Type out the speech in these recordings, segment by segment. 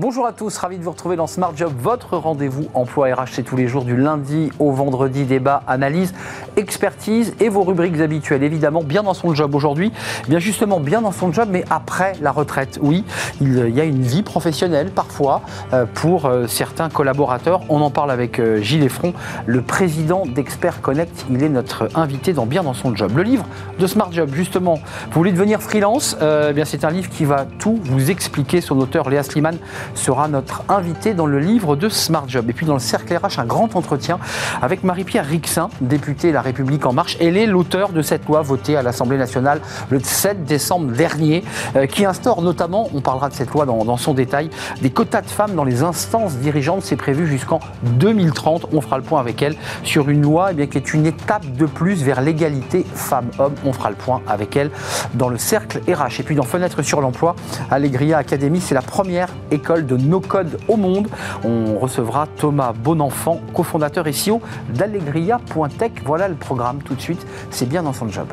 Bonjour à tous, ravi de vous retrouver dans Smart Job, votre rendez-vous emploi RH. Tous les jours du lundi au vendredi, débat, analyse, expertise et vos rubriques habituelles. Évidemment, bien dans son job aujourd'hui, bien justement bien dans son job, mais après la retraite. Oui, il y a une vie professionnelle parfois euh, pour euh, certains collaborateurs. On en parle avec euh, Gilles Effron, le président d'Expert Connect. Il est notre invité dans Bien dans son job. Le livre de Smart Job, justement, vous voulez devenir freelance? Eh C'est un livre qui va tout vous expliquer. Son auteur, Léa Sliman, sera notre invité dans le livre de Smart Job. Et puis dans le cercle RH, un grand entretien avec Marie-Pierre Rixin, députée La République En Marche. Elle est l'auteur de cette loi votée à l'Assemblée nationale le 7 décembre dernier, euh, qui instaure notamment, on parlera de cette loi dans, son détail, des quotas de femmes dans les instances dirigeantes. C'est prévu jusqu'en 2030. On fera le point avec elle sur une loi eh bien, qui est une étape de plus vers l'égalité femmes-hommes. On fera le point avec elle dans le cercle RH. Et puis dans Fenêtre sur l'emploi, Allegria Academy, c'est la première école de no-code au monde. On recevra Thomas Bonenfant, cofondateur et CEO d'Allegria.tech. Voilà le programme tout de suite. C'est bien dans son job.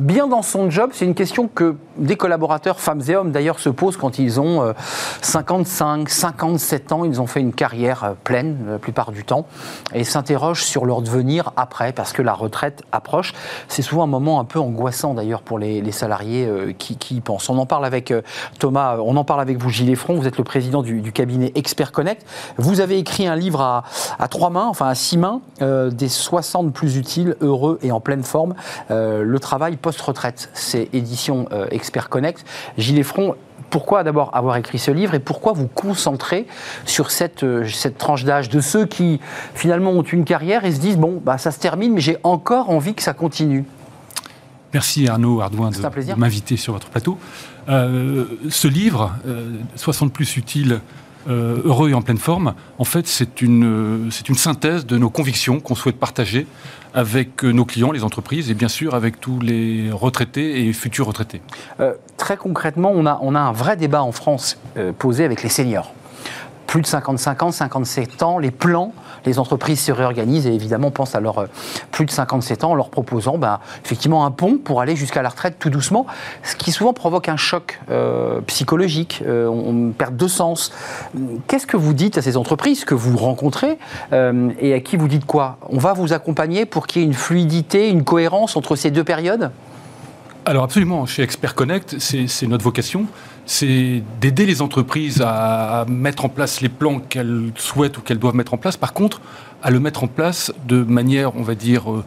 Bien dans son job C'est une question que des collaborateurs, femmes et hommes d'ailleurs, se posent quand ils ont 55, euh, 57 ans. Ils ont fait une carrière euh, pleine la plupart du temps et s'interrogent sur leur devenir après parce que la retraite approche. C'est souvent un moment un peu angoissant d'ailleurs pour les, salariés euh, qui, y pensent. On en parle avec Thomas, on en parle avec vous Gilles Front, vous êtes le président du, cabinet Expert Connect. Vous avez écrit un livre à, à trois mains, enfin à six mains, des 60 plus utiles, heureux et en pleine forme. le travail post retraite C'est édition euh, Expert Connect. Gilles Front, pourquoi d'abord avoir écrit ce livre et pourquoi vous concentrer sur cette, euh, cette tranche d'âge de ceux qui finalement ont une carrière et se disent bon, bah, ça se termine, mais j'ai encore envie que ça continue? Merci Arnaud Ardouin de, m'inviter sur votre plateau. Euh, ce livre, 60 plus utile euh, heureux et en pleine forme, en fait, c'est une, c'est une synthèse de nos convictions qu'on souhaite partager avec nos clients, les entreprises, et bien sûr avec tous les retraités et futurs retraités. Euh, très concrètement, on a, on a un vrai débat en France euh, posé avec les seniors. Plus de 55 ans, 57 ans, les plans les entreprises se réorganisent et évidemment pensent à leurs euh, plus de 57 ans en leur proposant ben, effectivement un pont pour aller jusqu'à la retraite tout doucement, ce qui souvent provoque un choc euh, psychologique, euh, on, perd de sens. Qu'est-ce que vous dites à ces entreprises que vous rencontrez et à qui vous dites quoi? On va vous accompagner pour qu'il y ait une fluidité, une cohérence entre ces deux périodes? Alors absolument, chez Expert Connect, c'est notre vocation, c'est d'aider les entreprises à, mettre en place les plans qu'elles souhaitent ou qu'elles doivent mettre en place. Par contre, à le mettre en place de manière, on va dire, euh,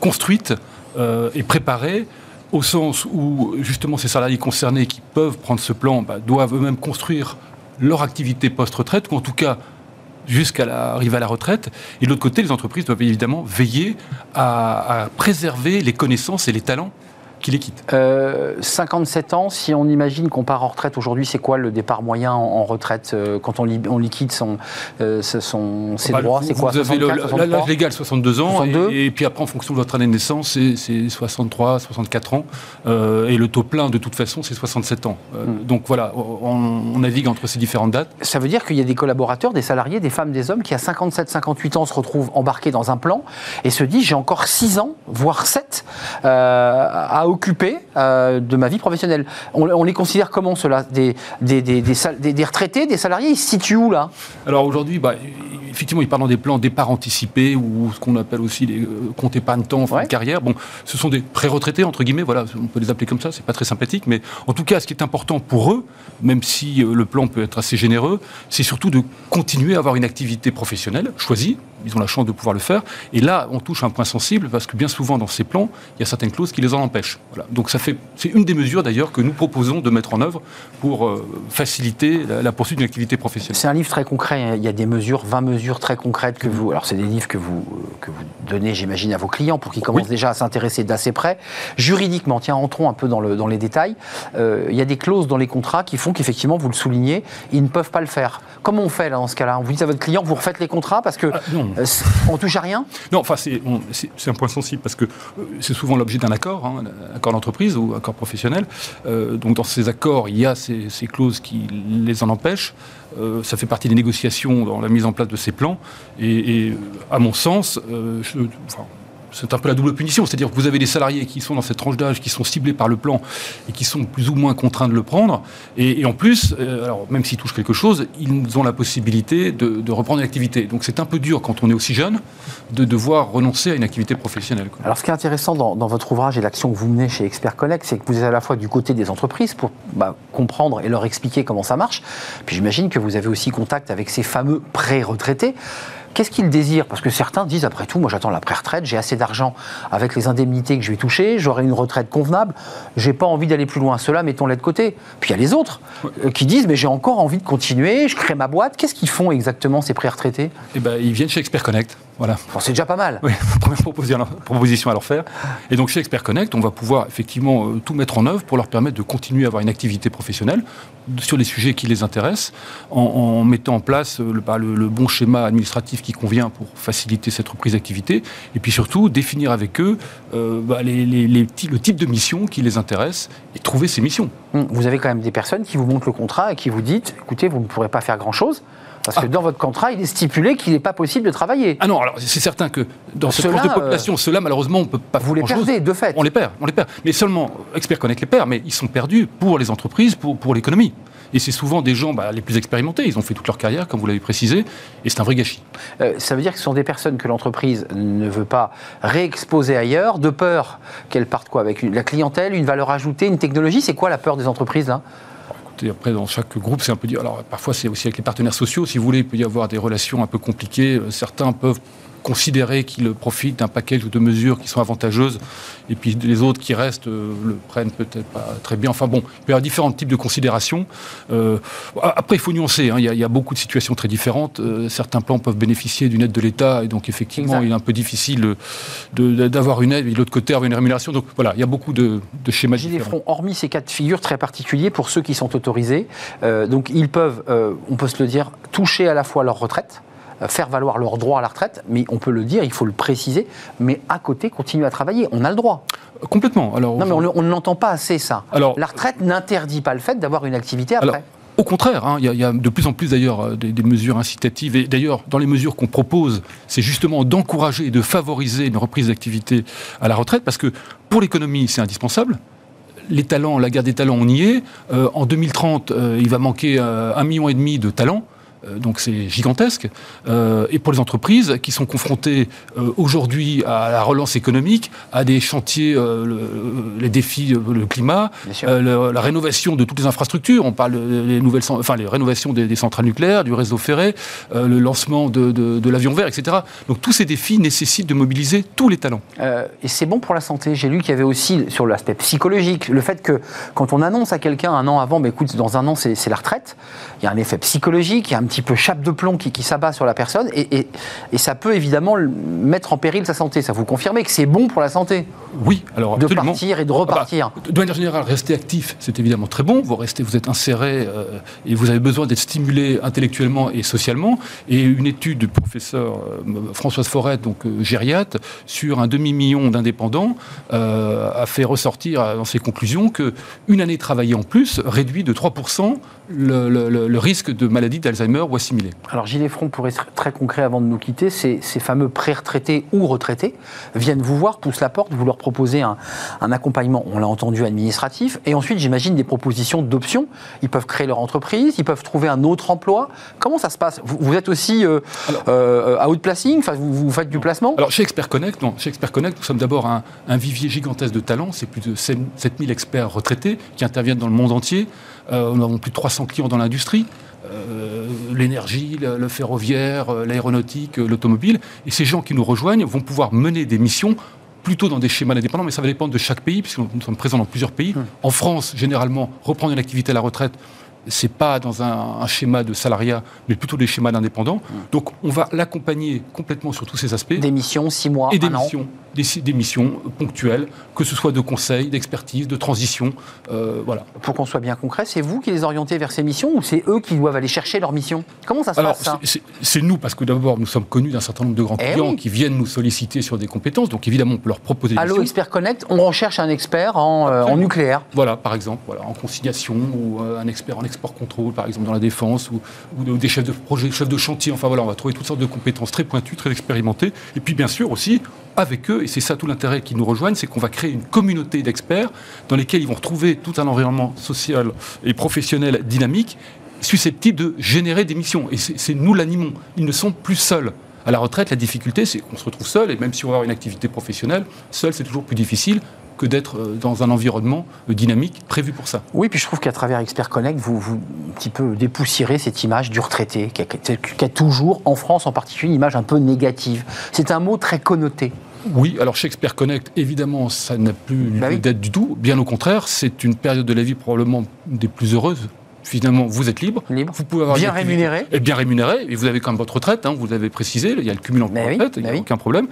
construite euh, et préparée, au sens où justement ces salariés concernés qui peuvent prendre ce plan bah, doivent eux-mêmes construire leur activité post-retraite, ou en tout cas jusqu'à l'arrivée à la retraite. Et de l'autre côté, les entreprises doivent évidemment veiller à préserver les connaissances et les talents qui les quitte 57 euh, ans, si on imagine qu'on part en retraite aujourd'hui, c'est quoi le départ moyen en, retraite euh, quand on, on liquide son, euh, son, ses bah, droits C'est quoi Vous avez l'âge légal 62 ans, Et, puis après en fonction de votre année de naissance, c'est 63, 64 ans, et le taux plein de toute façon c'est 67 ans. Hmm. Donc voilà, on, navigue entre ces différentes dates. Ça veut dire qu'il y a des collaborateurs, des salariés, des femmes, des hommes qui à 57, 58 ans se retrouvent embarqués dans un plan et se disent j'ai encore 6 ans, voire 7 à occupés euh, de ma vie professionnelle. On, les considère comment cela des des, des, des, retraités, des salariés Ils se situent où là? Alors aujourd'hui, bah, effectivement, ils parlent des plans départ anticipé ou ce qu'on appelle aussi les euh, comptes épargne-temps fin de carrière. Bon, ce sont des pré-retraités, entre guillemets, voilà, on peut les appeler comme ça, c'est pas très sympathique, mais en tout cas, ce qui est important pour eux, même si euh, le plan peut être assez généreux, c'est surtout de continuer à avoir une activité professionnelle choisie, ils ont la chance de pouvoir le faire. Et là, on touche un point sensible parce que bien souvent dans ces plans, il y a certaines clauses qui les en empêchent. Voilà. Donc ça fait, c'est une des mesures d'ailleurs que nous proposons de mettre en œuvre pour euh, faciliter la, poursuite d'une activité professionnelle. C'est un livre très concret. Il y a des mesures, 20 mesures très concrètes que vous. Alors c'est des livres que vous que vous donnez, j'imagine, à vos clients pour qu'ils commencent déjà à s'intéresser d'assez près. Juridiquement, tiens, entrons un peu dans, le, dans les détails. Euh, il y a des clauses dans les contrats qui font qu'effectivement, vous le soulignez, ils ne peuvent pas le faire. Comment on fait là dans ce cas-là? On vous dit à votre client, vous refaites les contrats parce que ah, non, on touche à rien? Non, enfin, c'est un point sensible parce que c'est souvent l'objet d'un accord, hein, un accord d'entreprise ou accord professionnel. donc, dans ces accords, il y a ces, clauses qui les en empêchent. ça fait partie des négociations dans la mise en place de ces plans. Et, à mon sens, je, c'est un peu la double punition. C'est-à-dire que vous avez des salariés qui sont dans cette tranche d'âge, qui sont ciblés par le plan et qui sont plus ou moins contraints de le prendre. Et, en plus, euh, alors, même s'ils touchent quelque chose, ils ont la possibilité de, reprendre une activité. Donc c'est un peu dur quand on est aussi jeune de devoir renoncer à une activité professionnelle. Alors ce qui est intéressant dans, votre ouvrage et l'action que vous menez chez Expert Connect, c'est que vous êtes à la fois du côté des entreprises pour bah, comprendre et leur expliquer comment ça marche. Puis j'imagine que vous avez aussi contact avec ces fameux pré-retraités. Qu'est-ce qu'ils désirent? Parce que certains disent, après tout, moi j'attends la pré-retraite, j'ai assez d'argent avec les indemnités que je vais toucher, j'aurai une retraite convenable, j'ai pas envie d'aller plus loin. Cela, mettons-les de côté. Puis il y a les autres euh, qui disent, mais j'ai encore envie de continuer, je crée ma boîte. Qu'est-ce qu'ils font exactement ces pré-retraités? Eh ben, ils viennent chez Expert Connect. Voilà. c'est déjà pas mal. Oui, première proposition à leur faire. Et donc chez Expert Connect, on va pouvoir effectivement euh, tout mettre en œuvre pour leur permettre de continuer à avoir une activité professionnelle sur les sujets qui les intéressent, en, mettant en place euh, bah, le, le, bon schéma administratif qui convient pour faciliter cette reprise d'activité, et puis surtout définir avec eux euh, bah, les, le type de mission qui les intéresse et trouver ces missions. Vous avez quand même des personnes qui vous montrent le contrat et qui vous disent, écoutez, vous ne pourrez pas faire grand-chose. Parce que ah. dans votre contrat, il est stipulé qu'il n'est pas possible de travailler. Ah non, alors c'est certain que dans cette tranche de population, euh, ceux-là, malheureusement, on ne peut pas Vous les perdez, de fait. On les perd, on les perd. Mais seulement, Expert Connect les perd, mais ils sont perdus pour les entreprises, pour, pour l'économie. Et c'est souvent des gens bah, les plus expérimentés. Ils ont fait toute leur carrière, comme vous l'avez précisé, et c'est un vrai gâchis. Euh, ça veut dire que ce sont des personnes que l'entreprise ne veut pas réexposer ailleurs, de peur qu'elles partent quoi Avec la clientèle, une valeur ajoutée, une technologie C'est quoi la peur des entreprises là? Après, dans chaque groupe, c'est un peu. Alors, parfois, c'est aussi avec les partenaires sociaux. Si vous voulez, il peut y avoir des relations un peu compliquées. Certains peuvent considérer qu'ils profitent d'un package ou de mesures qui sont avantageuses, et puis les autres qui restent euh, le prennent peut-être pas très bien. Enfin bon, il peut y avoir différents types de considérations. Euh, après, il faut nuancer, hein. il, y a, beaucoup de situations très différentes. Euh, certains plans peuvent bénéficier d'une aide de l'État, et donc effectivement, il est un peu difficile d'avoir une aide, et de l'autre côté, avoir une rémunération. Donc voilà, il y a beaucoup de, de schémas Gilles différents. hormis ces cas de figure très particuliers, pour ceux qui sont autorisés, donc ils peuvent, on peut se le dire, toucher à la fois leur retraite, faire valoir leur droit à la retraite, mais on peut le dire, il faut le préciser, mais à côté, continuer à travailler. On a le droit. Complètement. Alors, non, mais on ne l'entend pas assez, ça. Alors, la retraite n'interdit pas le fait d'avoir une activité après. au contraire, hein, il y, a de plus en plus d'ailleurs euh, des, mesures incitatives. Et d'ailleurs, dans les mesures qu'on propose, c'est justement d'encourager et de favoriser une reprise d'activité à la retraite, parce que pour l'économie, c'est indispensable les talents, la guerre des talents, on y est. Euh, en 2030, il va manquer un million et demi de talents. Euh, donc c'est gigantesque. Euh, et pour les entreprises qui sont confrontées euh, aujourd'hui à la relance économique, à des chantiers, les défis, le climat, la rénovation de toutes les infrastructures. On parle des nouvelles, enfin les rénovations des, centrales nucléaires, du réseau ferré, le lancement de, l'avion vert, etc. Donc tous ces défis nécessitent de mobiliser tous les talents. et c'est bon pour la santé. J'ai lu qu'il y avait aussi sur l'aspect psychologique le fait que quand on annonce à quelqu'un un an avant, mais écoute, dans un an c'est la retraite, il y a un effet psychologique, il y a un petit petit peu chape de plomb qui, s'abat sur la personne et, ça peut évidemment mettre en péril sa santé. Ça vous confirmez que c'est bon pour la santé Oui, alors de partir et de repartir. Ah bah, de manière générale, rester actif, c'est évidemment très bon. Vous restez, vous êtes inséré euh, et vous avez besoin d'être stimulé intellectuellement et socialement. Et une étude du professeur euh, Françoise Forêt, donc euh, gériate, sur un demi million d'indépendants, a fait ressortir dans ses conclusions que une année travaillée en plus réduit de 3% le, risque de maladie d'Alzheimer ou assimilée. Alors Gilles Front, pour être très concret avant de nous quitter, ces, fameux pré-retraités ou retraités viennent vous voir, poussent la porte, vous leur proposez un, accompagnement, on l'a entendu, administratif, et ensuite j'imagine des propositions d'options. Ils peuvent créer leur entreprise, ils peuvent trouver un autre emploi. Comment ça se passe? Vous, êtes aussi euh, euh, outplacing, enfin, vous, faites du placement? Alors chez Expert Connect, non, chez Expert Connect, nous sommes d'abord un, un vivier gigantesque de talents, c'est plus de 7000 experts retraités qui interviennent dans le monde entier. Euh, nous avons plus de 300 clients dans l'industrie. Euh, l'énergie, le, ferroviaire, euh, l'aéronautique, l'automobile. Et ces gens qui nous rejoignent vont pouvoir mener des missions plutôt dans des schémas indépendants, mais ça va dépendre de chaque pays, puisque nous sommes présents dans plusieurs pays. Hum. En France, généralement, reprendre une activité à la retraite, c'est pas dans un, schéma de salariat, mais plutôt des schémas d'indépendants. Mmh. Donc, on va l'accompagner complètement sur tous ces aspects. Des missions, six mois, et des un missions, Des, des, missions ponctuelles, que ce soit de conseil, d'expertise, de transition, euh, voilà. Pour qu'on soit bien concret, c'est vous qui les orientez vers ces missions ou c'est eux qui doivent aller chercher leurs missions? Comment ça se passe ça? C'est nous parce que d'abord nous sommes connus d'un certain nombre de grands eh clients qui viennent nous solliciter sur des compétences, donc évidemment on peut leur proposer. Des Allo Expert Connect, on recherche un expert en, euh, en nucléaire. Voilà, par exemple, voilà, en conciliation ou euh, un expert en export par exemple dans la défense ou, des chefs de projet, chefs de chantier. Enfin voilà, on va trouver toutes sortes de compétences très pointues, très expérimentées. Et puis bien sûr aussi avec eux, et c'est ça tout l'intérêt qui nous rejoignent, c'est qu'on va créer une communauté d'experts dans lesquels ils vont retrouver tout un environnement social et professionnel dynamique susceptible de générer des missions. Et c'est nous l'animons. Ils ne sont plus seuls. À la retraite, la difficulté, c'est qu'on se retrouve seul, et même si on va avoir une activité professionnelle, seul, c'est toujours plus difficile que d'être euh, dans un environnement euh, dynamique prévu pour ça. Oui, puis je trouve qu'à travers Expert Connect, vous, vous un petit peu dépoussiérez cette image du retraité, qui a, qui a toujours, en France en particulier, une image un peu négative. C'est un mot très connoté. Oui, alors chez Expert Connect, évidemment, ça n'a plus bah lieu d'être du tout. Bien au contraire, c'est une période de la vie probablement des plus heureuses finalement, vous êtes libre. Vous pouvez avoir bien rémunéré. Et bien rémunéré. Et vous avez quand même votre retraite, hein, vous l'avez précisé. Il y a le cumul en retraite, il n'y a aucun problème.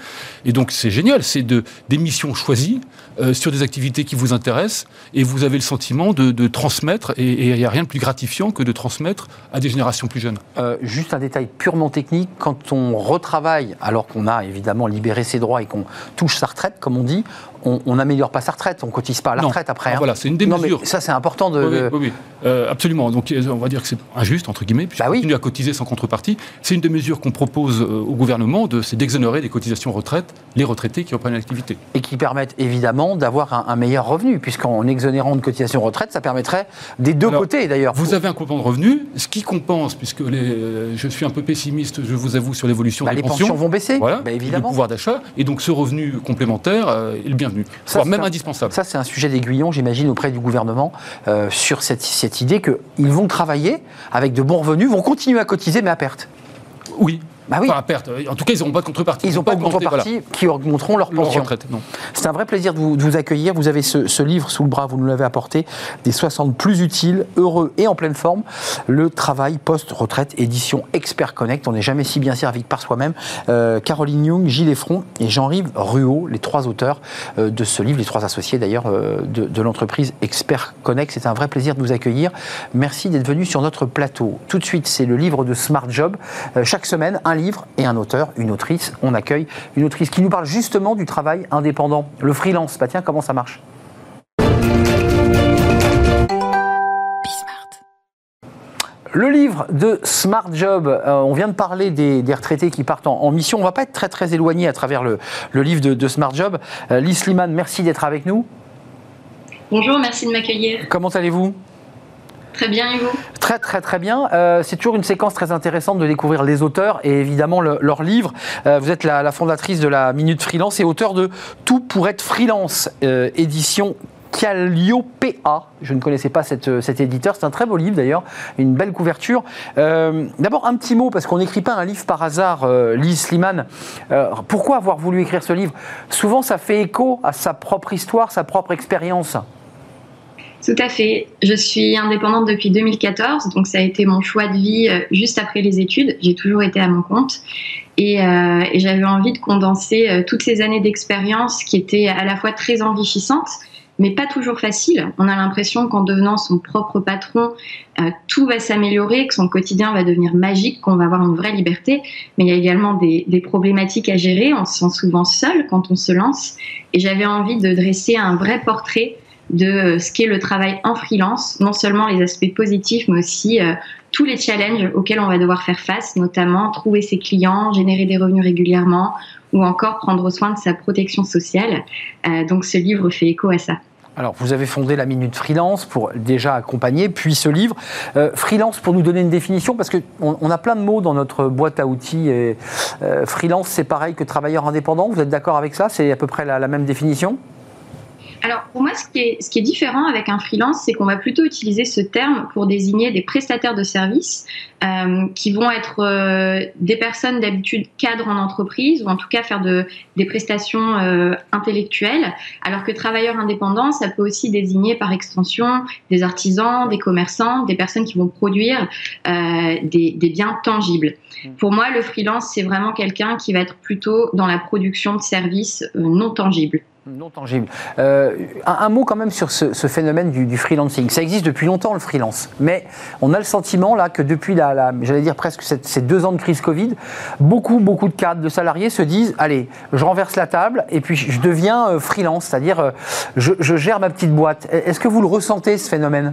Et donc, c'est génial. C'est de, des missions choisies euh, sur des activités qui vous intéressent. Et vous avez le sentiment de, transmettre. Et il n'y a rien de plus gratifiant que de transmettre à des générations plus jeunes. Euh, juste un détail purement technique. Quand on retravaille, alors qu'on a évidemment libéré ses droits et qu'on touche sa retraite, comme on dit, on n'améliore pas sa retraite, on cotise pas à la retraite après. Ah, hein. Voilà, c'est une des mesures. ça, c'est important de. Oui, oui, euh, absolument. Donc, euh, on va dire que c'est injuste entre guillemets, puisqu'on bah continue à cotiser sans contrepartie. C'est une des mesures qu'on propose euh, au gouvernement, c'est d'exonérer des cotisations retraite les retraités qui reprennent l'activité. Et qui permettent évidemment d'avoir un, meilleur revenu, puisqu'en exonérant de cotisations retraite, ça permettrait des deux côtés d'ailleurs. Vous avez un complément de revenu, ce qui compense, puisque les, je suis un peu pessimiste, je vous avoue, sur l'évolution bah, des les pensions. vont baisser, voilà, bah, évidemment. Le pouvoir d'achat, et donc ce revenu complémentaire est le bienvenu. Ça, même indispensable. Ça, c'est un sujet d'aiguillon, j'imagine, auprès du gouvernement, euh, sur cette, cette idée qu'ils vont travailler avec de bons revenus, vont continuer à cotiser, mais à perte. Oui, bah oui. Enfin, à perte. En tout cas, ils n'auront pas de contrepartie. Ils n'ont pas, de contrepartie qui augmenteront leur pension. C'est un vrai plaisir de vous, accueillir. Vous avez ce, livre sous le bras, vous nous l'avez apporté, des 60 plus utiles, heureux et en pleine forme. Le travail post-retraite, édition Expert Connect. On n'est jamais si bien servi que par soi-même. Euh, Caroline Young, Gilles Effron et Jean-Yves Ruot, les trois auteurs euh, de ce livre, les trois associés d'ailleurs euh, de, de l'entreprise Expert Connect. C'est un vrai plaisir de vous accueillir. Merci d'être venu sur notre plateau. Tout de suite, c'est le livre de Smart Job. chaque semaine, un livre et un auteur, une autrice. On accueille une autrice qui nous parle justement du travail indépendant, le freelance. Bah tiens, comment ça marche? Le livre de Smart Job, euh, on vient de parler des, retraités qui partent en, mission. On ne va pas être très très éloigné à travers le, livre de, Smart Job. Euh, Lise Sliman, merci d'être avec nous. Bonjour, merci de m'accueillir. Comment allez-vous? Très bien, Hugo. Très, très, très bien. Euh, c'est toujours une séquence très intéressante de découvrir les auteurs et évidemment leurs livres. Euh, vous êtes la, fondatrice de la Minute Freelance et auteur de Tout pour être freelance, euh, édition Calliope-A. Je ne connaissais pas cette, cet éditeur. C'est un très beau livre d'ailleurs, une belle couverture. D'abord, un petit mot, parce qu'on n'écrit pas un livre par hasard, Lise Sliman. pourquoi avoir voulu écrire ce livre? Souvent, ça fait écho à sa propre histoire, sa propre expérience. Tout à fait. Je suis indépendante depuis 2014, donc ça a été mon choix de vie euh, juste après les études. J'ai toujours été à mon compte et, euh, j'avais envie de condenser euh, toutes ces années d'expérience qui étaient à la fois très enrichissantes, mais pas toujours faciles. On a l'impression qu'en devenant son propre patron, tout va s'améliorer, que son quotidien va devenir magique, qu'on va avoir une vraie liberté. Mais il y a également des, des problématiques à gérer. On se sent souvent seul quand on se lance. Et j'avais envie de dresser un vrai portrait de ce qu'est le travail en freelance, non seulement les aspects positifs, mais aussi euh, tous les challenges auxquels on va devoir faire face, notamment trouver ses clients, générer des revenus régulièrement, ou encore prendre soin de sa protection sociale. Euh, donc ce livre fait écho à ça. Alors, vous avez fondé la Minute Freelance pour déjà accompagner, puis ce livre. Euh, freelance, pour nous donner une définition, parce qu'on on a plein de mots dans notre boîte à outils. Freelance, c'est pareil que travailleur indépendant. Vous êtes d'accord avec ça? C'est à peu près la même définition? Alors pour moi, ce qui, est, ce qui est différent avec un freelance, c'est qu'on va plutôt utiliser ce terme pour désigner des prestataires de services euh, qui vont être euh, des personnes d'habitude cadres en entreprise ou en tout cas faire de, des prestations euh, intellectuelles, alors que travailleurs indépendants, ça peut aussi désigner par extension des artisans, des commerçants, des personnes qui vont produire des, des, biens tangibles. Mmh. Pour moi, le freelance, c'est vraiment quelqu'un qui va être plutôt dans la production de services non tangibles. Non tangible. Euh, un, mot quand même sur ce, phénomène du, freelancing. Ça existe depuis longtemps le freelance, mais on a le sentiment là que depuis la, j'allais dire presque ces deux ans de crise Covid, beaucoup beaucoup de cadres, de salariés se disent allez, je renverse la table et puis je deviens euh, freelance, c'est-à-dire euh, je, je gère ma petite boîte. Est-ce que vous le ressentez ce phénomène?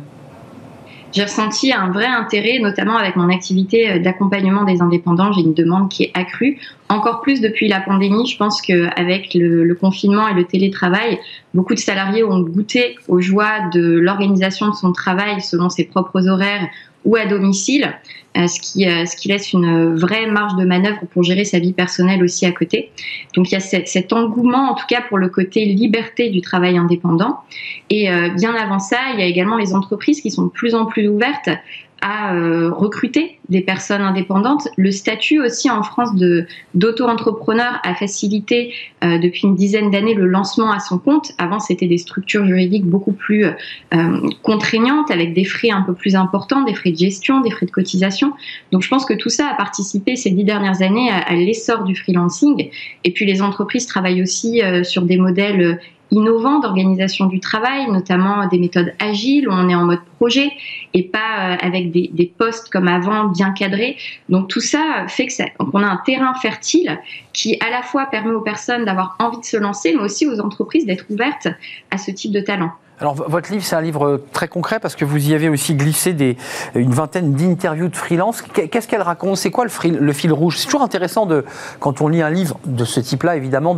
J'ai ressenti un vrai intérêt, notamment avec mon activité euh, d'accompagnement des indépendants. J'ai une demande qui est accrue, encore plus depuis la pandémie. Je pense qu'avec le, le confinement et le télétravail, beaucoup de salariés ont goûté aux joies de l'organisation de son travail selon ses propres horaires ou à domicile, euh, ce, qui, euh, ce qui laisse une vraie marge de manœuvre pour gérer sa vie personnelle aussi à côté. Donc il y a cet, engouement, en tout cas pour le côté liberté du travail indépendant. Et euh, bien avant ça, il y a également les entreprises qui sont de plus en plus ouvertes à recruter des personnes indépendantes. Le statut aussi en France de d'auto-entrepreneur a facilité euh, depuis une dizaine d'années le lancement à son compte. Avant, c'était des structures juridiques beaucoup plus euh, contraignantes avec des frais un peu plus importants, des frais de gestion, des frais de cotisation. Donc, je pense que tout ça a participé ces dix dernières années à, à l'essor du freelancing. Et puis, les entreprises travaillent aussi sur des modèles innovants d'organisation du travail, notamment des méthodes agiles où on est en mode projet et pas euh, avec des, postes comme avant bien cadrés. Donc tout ça fait que qu'on a un terrain fertile qui à la fois permet aux personnes d'avoir envie de se lancer, mais aussi aux entreprises d'être ouvertes à ce type de talent. Alors, votre livre, c'est un livre très concret parce que vous y avez aussi glissé une vingtaine d'interviews de freelance. Qu'est-ce qu'elle raconte? C'est quoi le, fil rouge? C'est toujours intéressant, quand on lit un livre de ce type-là, évidemment,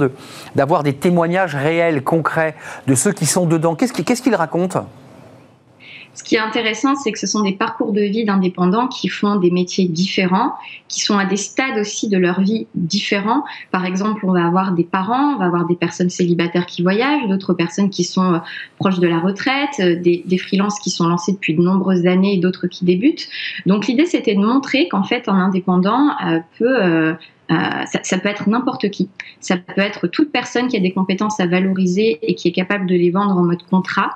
d'avoir des témoignages réels, concrets, de ceux qui sont dedans. Qu'est-ce qu'il raconte? Ce qui est intéressant, c'est que ce sont des parcours de vie d'indépendants qui font des métiers différents, qui sont à des stades aussi de leur vie différents. Par exemple, on va avoir des parents, on va avoir des personnes célibataires qui voyagent, d'autres personnes qui sont euh, proches de la retraite, euh, des, des freelances qui sont lancés depuis de nombreuses années et d'autres qui débutent. Donc l'idée, c'était de montrer qu'en fait, un indépendant euh, peut ça, peut être n'importe qui. Ça peut être toute personne qui a des compétences à valoriser et qui est capable de les vendre en mode contrat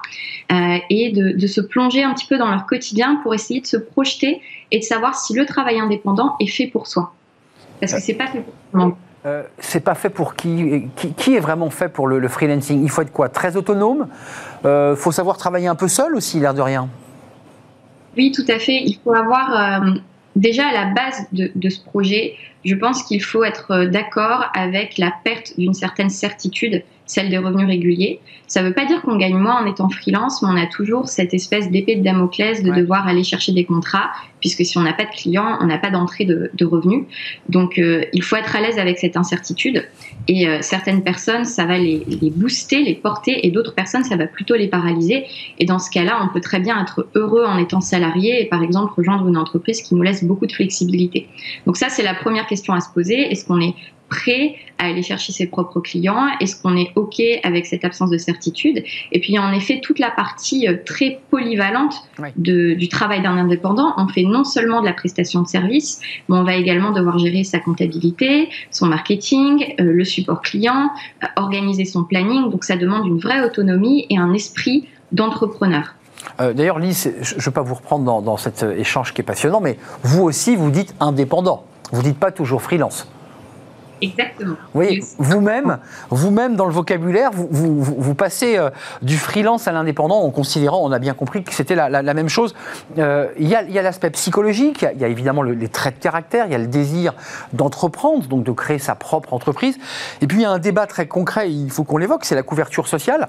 euh, et de, se plonger un petit peu dans leur quotidien pour essayer de se projeter et de savoir si le travail indépendant est fait pour soi. Parce que c'est pas fait pour tout le monde. Euh, c'est pas fait pour qui, qui, est vraiment fait pour le, freelancing? Il faut être quoi? Très autonome? Il faut savoir travailler un peu seul aussi, l'air de rien? Oui, tout à fait. Il faut avoir déjà à la base de, ce projet, je pense qu'il faut être euh, d'accord avec la perte d'une certaine certitude, celle des revenus réguliers. Ça ne veut pas dire qu'on gagne moins en étant freelance, mais on a toujours cette espèce d'épée de Damoclès de devoir aller chercher des contrats, puisque si on n'a pas de clients, on n'a pas d'entrée de, revenus. Donc euh, il faut être à l'aise avec cette incertitude. Et euh, certaines personnes, ça va les, les, booster, les porter, et d'autres personnes, ça va plutôt les paralyser. Et dans ce cas-là, on peut très bien être heureux en étant salarié et par exemple rejoindre une entreprise qui nous laisse beaucoup de flexibilité. Donc ça, c'est la première question à se poser. Est-ce qu'on est prêt à aller chercher ses propres clients? Est-ce qu'on est OK avec cette absence de certitude? Et puis, en effet, toute la partie euh, très polyvalente de, du travail d'un indépendant, on fait non seulement de la prestation de service, mais on va également devoir gérer sa comptabilité, son marketing, euh, le support client, euh, organiser son planning. Donc, ça demande une vraie autonomie et un esprit d'entrepreneur. D'ailleurs, Lise, je ne veux pas vous reprendre dans, dans, cet échange qui est passionnant, mais vous aussi, vous dites indépendant. Vous ne dites pas toujours freelance. Exactement. Oui, vous-même, vous-même dans le vocabulaire, vous, vous, passez euh, du freelance à l'indépendant en considérant, on a bien compris que c'était la, même chose. Euh, il y a, l'aspect psychologique, il y, a évidemment les traits de caractère, il y a le désir d'entreprendre, donc de créer sa propre entreprise. Et puis il y a un débat très concret, il faut qu'on l'évoque, c'est la couverture sociale.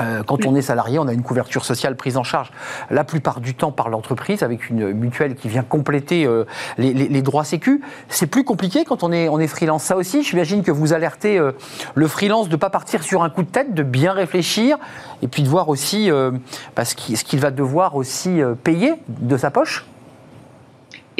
Euh, quand on est salarié, on a une couverture sociale prise en charge la plupart du temps par l'entreprise avec une mutuelle qui vient compléter euh, les, droits sécu. C'est plus compliqué quand on est, on est freelance. Ça aussi, j'imagine que vous alertez euh, le freelance de ne pas partir sur un coup de tête, de bien réfléchir et puis de voir aussi bah, ce qu'il va devoir aussi payer de sa poche.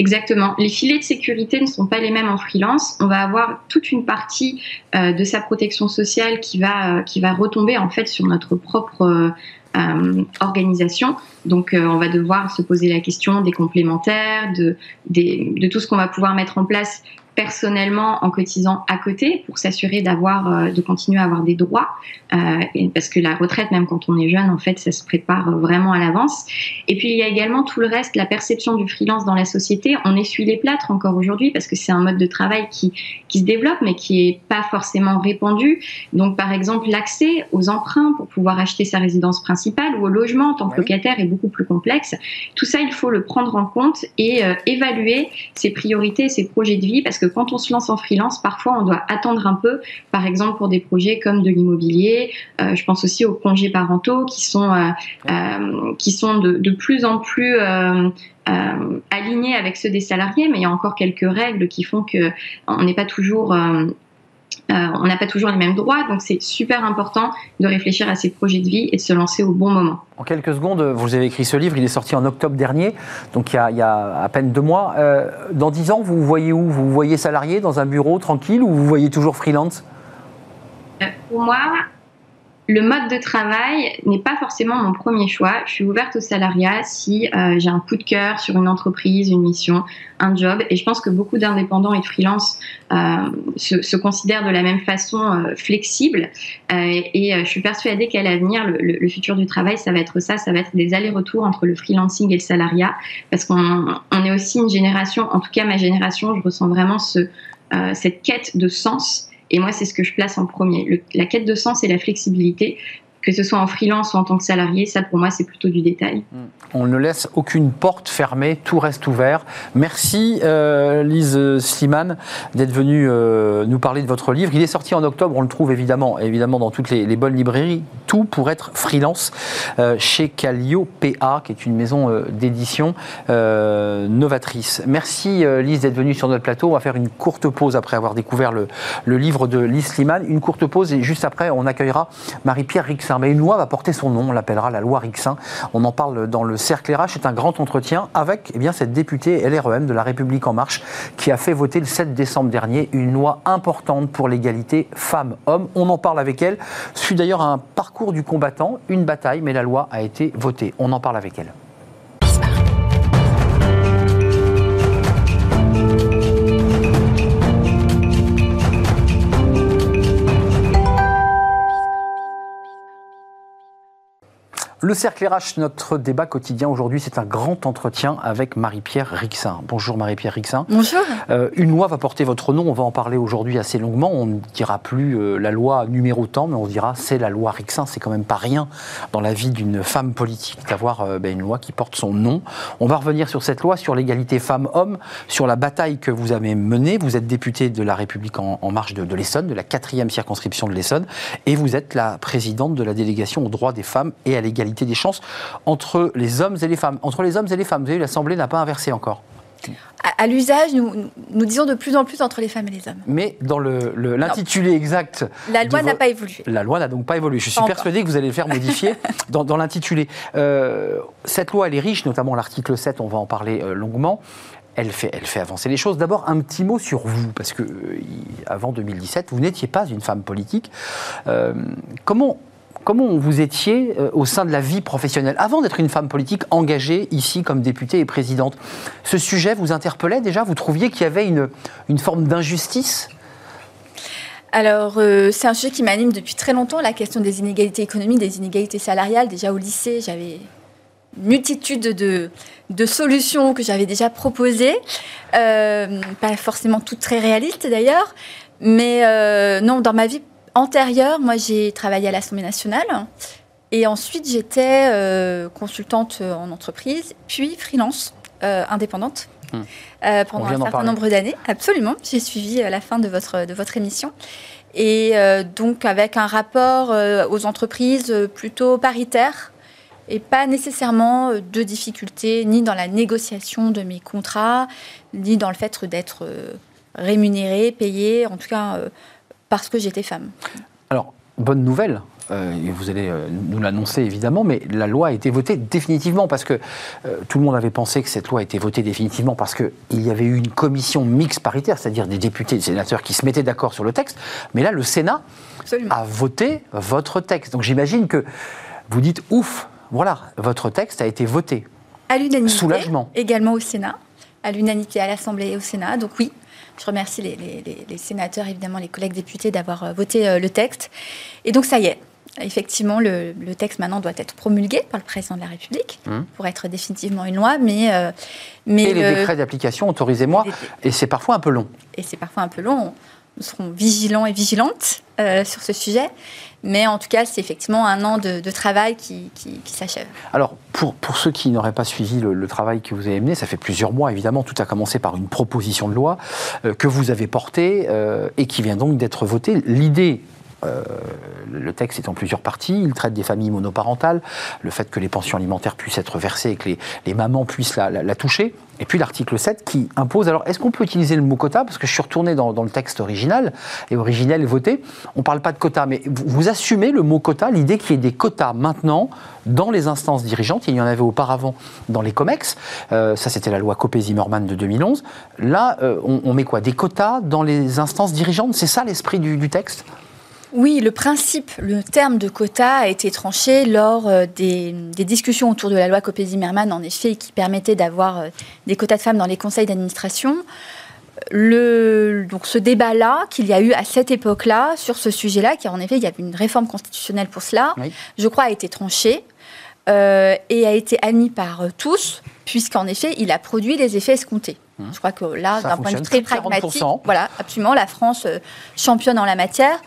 Exactement. Les filets de sécurité ne sont pas les mêmes en freelance. On va avoir toute une partie euh, de sa protection sociale qui va, euh, qui va retomber en fait sur notre propre euh, organisation. Donc, on va devoir se poser la question des complémentaires, de, de tout ce qu'on va pouvoir mettre en place personnellement en cotisant à côté pour s'assurer d'avoir, euh, de continuer à avoir des droits, euh, parce que la retraite, même quand on est jeune, en fait, ça se prépare vraiment à l'avance. Et puis il y a également tout le reste, la perception du freelance dans la société. On essuie les plâtres encore aujourd'hui parce que c'est un mode de travail qui qui se développe, mais qui est pas forcément répandu. Donc par exemple, l'accès aux emprunts pour pouvoir acheter sa résidence principale ou au logement en tant que locataire est beaucoup plus complexe. Tout ça, il faut le prendre en compte et euh, évaluer ses priorités, ses projets de vie, parce que quand on se lance en freelance, parfois on doit attendre un peu, par exemple pour des projets comme de l'immobilier. Euh, je pense aussi aux congés parentaux qui sont, euh, euh, qui sont de, plus en plus alignés avec ceux des salariés, mais il y a encore quelques règles qui font que on n'est pas toujours euh, on n'a pas toujours les mêmes droits, donc c'est super important de réfléchir à ses projets de vie et de se lancer au bon moment. En quelques secondes, vous avez écrit ce livre, il est sorti en octobre dernier, donc il y a, à peine deux mois. Euh, dans dix ans, vous vous voyez où? Vous vous voyez salarié dans un bureau tranquille ou vous voyez toujours freelance? Euh, Pour moi, le mode de travail n'est pas forcément mon premier choix. Je suis ouverte au salariat si euh, j'ai un coup de cœur sur une entreprise, une mission, un job. Et je pense que beaucoup d'indépendants et de freelance euh, se, considèrent de la même façon euh, flexibles. et je suis persuadée qu'à l'avenir, le, futur du travail, ça va être ça. Ça va être des allers-retours entre le freelancing et le salariat. Parce qu'on est aussi une génération, en tout cas ma génération, je ressens vraiment ce, cette quête de sens et moi, c'est ce que je place en premier. la quête de sens et la flexibilité que ce soit en freelance ou en tant que salarié, ça pour moi c'est plutôt du détail. Hmm. On ne laisse aucune porte fermée, tout reste ouvert. Merci euh, Lise Slimane d'être venue euh, nous parler de votre livre. Il est sorti en octobre, on le trouve évidemment, évidemment dans toutes les, bonnes librairies. Tout pour être freelance euh, chez Calliope,A, qui est une maison d'édition novatrice. Merci Lise d'être venue sur notre plateau. On va faire une courte pause après avoir découvert le, le livre de Lise Slimane. Une courte pause et juste après on accueillera Marie-Pierre Rixin mais une loi va porter son nom, on l'appellera la loi Rixin. On en parle dans le Cercle RH, c'est un grand entretien avec eh bien, cette députée LREM de La République En Marche qui a fait voter le 7 décembre dernier une loi importante pour l'égalité femmes-hommes. On en parle avec elle. Ce fut d'ailleurs un parcours du combattant, une bataille, mais la loi a été votée. On en parle avec elle. Le cercle RH, notre débat quotidien aujourd'hui, c'est un grand entretien avec Marie-Pierre Rixin. Bonjour Marie-Pierre Rixin. Bonjour. Euh, une loi va porter votre nom, on va en parler aujourd'hui assez longuement. On ne dira plus euh, la loi numéro tant, mais on dira c'est la loi Rixin. C'est quand même pas rien dans la vie d'une femme politique d'avoir euh, ben, une loi qui porte son nom. On va revenir sur cette loi, sur l'égalité femmes-hommes, sur la bataille que vous avez menée. Vous êtes député de la République en, marche de, de l'Essonne, de la quatrième circonscription de l'Essonne, et vous êtes la présidente de la délégation aux droits des femmes et à l'égalité des chances entre les hommes et les femmes. Entre les hommes et les femmes, vous savez, l'Assemblée n'a pas inversé encore. À, l'usage, nous, nous, disons de plus en plus entre les femmes et les hommes. Mais dans l'intitulé exact. La loi n'a pas évolué. La loi n'a donc pas évolué. Je suis persuadé que vous allez le faire modifier dans, l'intitulé. Euh, cette loi, elle est riche, notamment l'article 7, on va en parler euh, longuement. Elle fait, elle fait avancer les choses. D'abord, un petit mot sur vous, parce que euh, avant 2017, vous n'étiez pas une femme politique. comment comment vous étiez euh, au sein de la vie professionnelle avant d'être une femme politique engagée ici comme députée et présidente. Ce sujet vous interpellait déjà? Vous trouviez qu'il y avait une, forme d'injustice? Alors, euh, c'est un sujet qui m'anime depuis très longtemps, la question des inégalités économiques, des inégalités salariales. Déjà au lycée, j'avais une multitude de, de solutions que j'avais déjà proposées, euh, pas forcément toutes très réalistes d'ailleurs, mais non, dans ma vie antérieure, moi, j'ai travaillé à l'Assemblée nationale. Et ensuite, j'étais euh, consultante euh, en entreprise, puis freelance, euh, indépendante, hmm. pendant un certain nombre d'années. Absolument. J'ai suivi la fin de votre, de votre émission. Et donc, avec un rapport aux entreprises plutôt paritaire et pas nécessairement de difficultés ni dans la négociation de mes contrats, ni dans le fait d'être rémunérée, payée, en tout cas parce que j'étais femme. Alors, bonne nouvelle, euh, et vous allez euh, nous l'annoncer évidemment, mais la loi a été votée définitivement parce que euh, tout le monde avait pensé que cette loi a été votée définitivement parce qu'il y avait eu une commission mixte paritaire, c'est-à-dire des députés et des sénateurs qui se mettaient d'accord sur le texte. Mais là, le Sénat Absolument. a voté votre texte. Donc j'imagine que vous dites ouf, voilà, votre texte a été voté. À l'unanimité. Soulagement. Également au Sénat. À l'unanimité à l'Assemblée et au Sénat. Donc oui, je remercie les, les- les- les sénateurs, évidemment, les collègues députés d'avoir euh, voté euh, le texte. Et donc ça y est. Effectivement, le, le texte maintenant doit être promulgué par le président de la République Hum. pour être définitivement une loi, mais, euh, mais Et les le- décrets d'application, autorisez-moi, et c'est parfois un peu long. et c'est parfois un peu long. Nous serons vigilants et vigilantes euh, sur ce sujet, mais en tout cas, c'est effectivement un an de, travail qui, qui- s'achève. Alors, pour, pour ceux qui n'auraient pas suivi le, le travail que vous avez mené, ça fait plusieurs mois, évidemment, tout a commencé par une proposition de loi euh, que vous avez portée euh, et qui vient donc d'être votée. L'idée. Euh, le texte est en plusieurs parties. Il traite des familles monoparentales, le fait que les pensions alimentaires puissent être versées et que les, mamans puissent la, toucher. Et puis l'article 7 qui impose. Alors, est-ce qu'on peut utiliser le mot quota? Parce que je suis retourné dans, le texte original et originel voté. On ne parle pas de quota, mais vous, assumez le mot quota, l'idée qu'il y ait des quotas maintenant dans les instances dirigeantes. Il y en avait auparavant dans les COMEX. Euh, ça, c'était la loi Copé-Zimmermann de 2011. Là, euh, on, on met quoi? Des quotas dans les instances dirigeantes? C'est ça l'esprit du, du texte? Oui, le principe, le terme de quota a été tranché lors euh, des, des discussions autour de la loi Copé-Zimmermann, en effet, qui permettait d'avoir euh, des quotas de femmes dans les conseils d'administration. Le, donc ce débat-là qu'il y a eu à cette époque-là sur ce sujet-là, car en effet il y avait une réforme constitutionnelle pour cela, Oui. je crois a été tranché euh, et a été admis par tous, puisqu'en effet il a produit les effets escomptés. Je crois que là, d'un point de vue très pragmatique, 40%. voilà, absolument, la France euh, championne en la matière.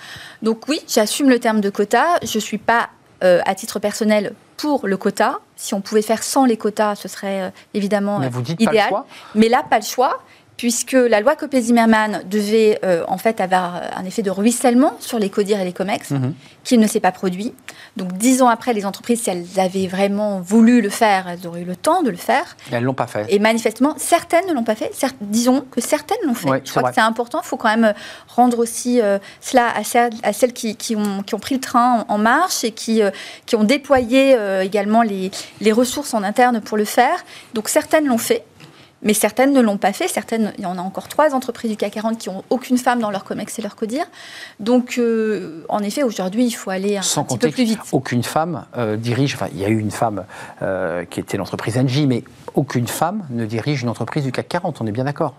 Donc oui, j'assume le terme de quota. Je ne suis pas, euh, à titre personnel, pour le quota. Si on pouvait faire sans les quotas, ce serait euh, évidemment Mais vous dites pas le idéal. choix Mais là, pas le choix, puisque la loi Copé-Zimmermann devait euh, en fait avoir euh, un effet de ruissellement sur les CODIR et les COMEX, Mhm. qui ne s'est pas produit. Donc dix ans après, les entreprises, si elles avaient vraiment voulu le faire, elles auraient eu le temps de le faire. Elles ne l'ont pas fait. Et manifestement, certaines ne l'ont pas fait. Disons que certaines l'ont fait. Je crois vrai. que c'est important. Il faut quand même rendre aussi euh, cela à celles, à celles qui, qui ont, qui ont pris le train en, en marche et qui, euh, qui ont déployé euh, également les, les ressources en interne pour le faire. Donc certaines l'ont fait. Mais certaines ne l'ont pas fait. Certaines, il y en a encore trois entreprises du CAC 40 qui n'ont aucune femme dans leur COMEX et leur CODIR. Donc, euh, en effet, aujourd'hui, il faut aller un, Sans un petit peu plus vite. qu'aucune femme euh, dirige, enfin il y a eu une femme euh, qui était l'entreprise Engie, mais aucune femme ne dirige une entreprise du CAC 40, on est bien d'accord?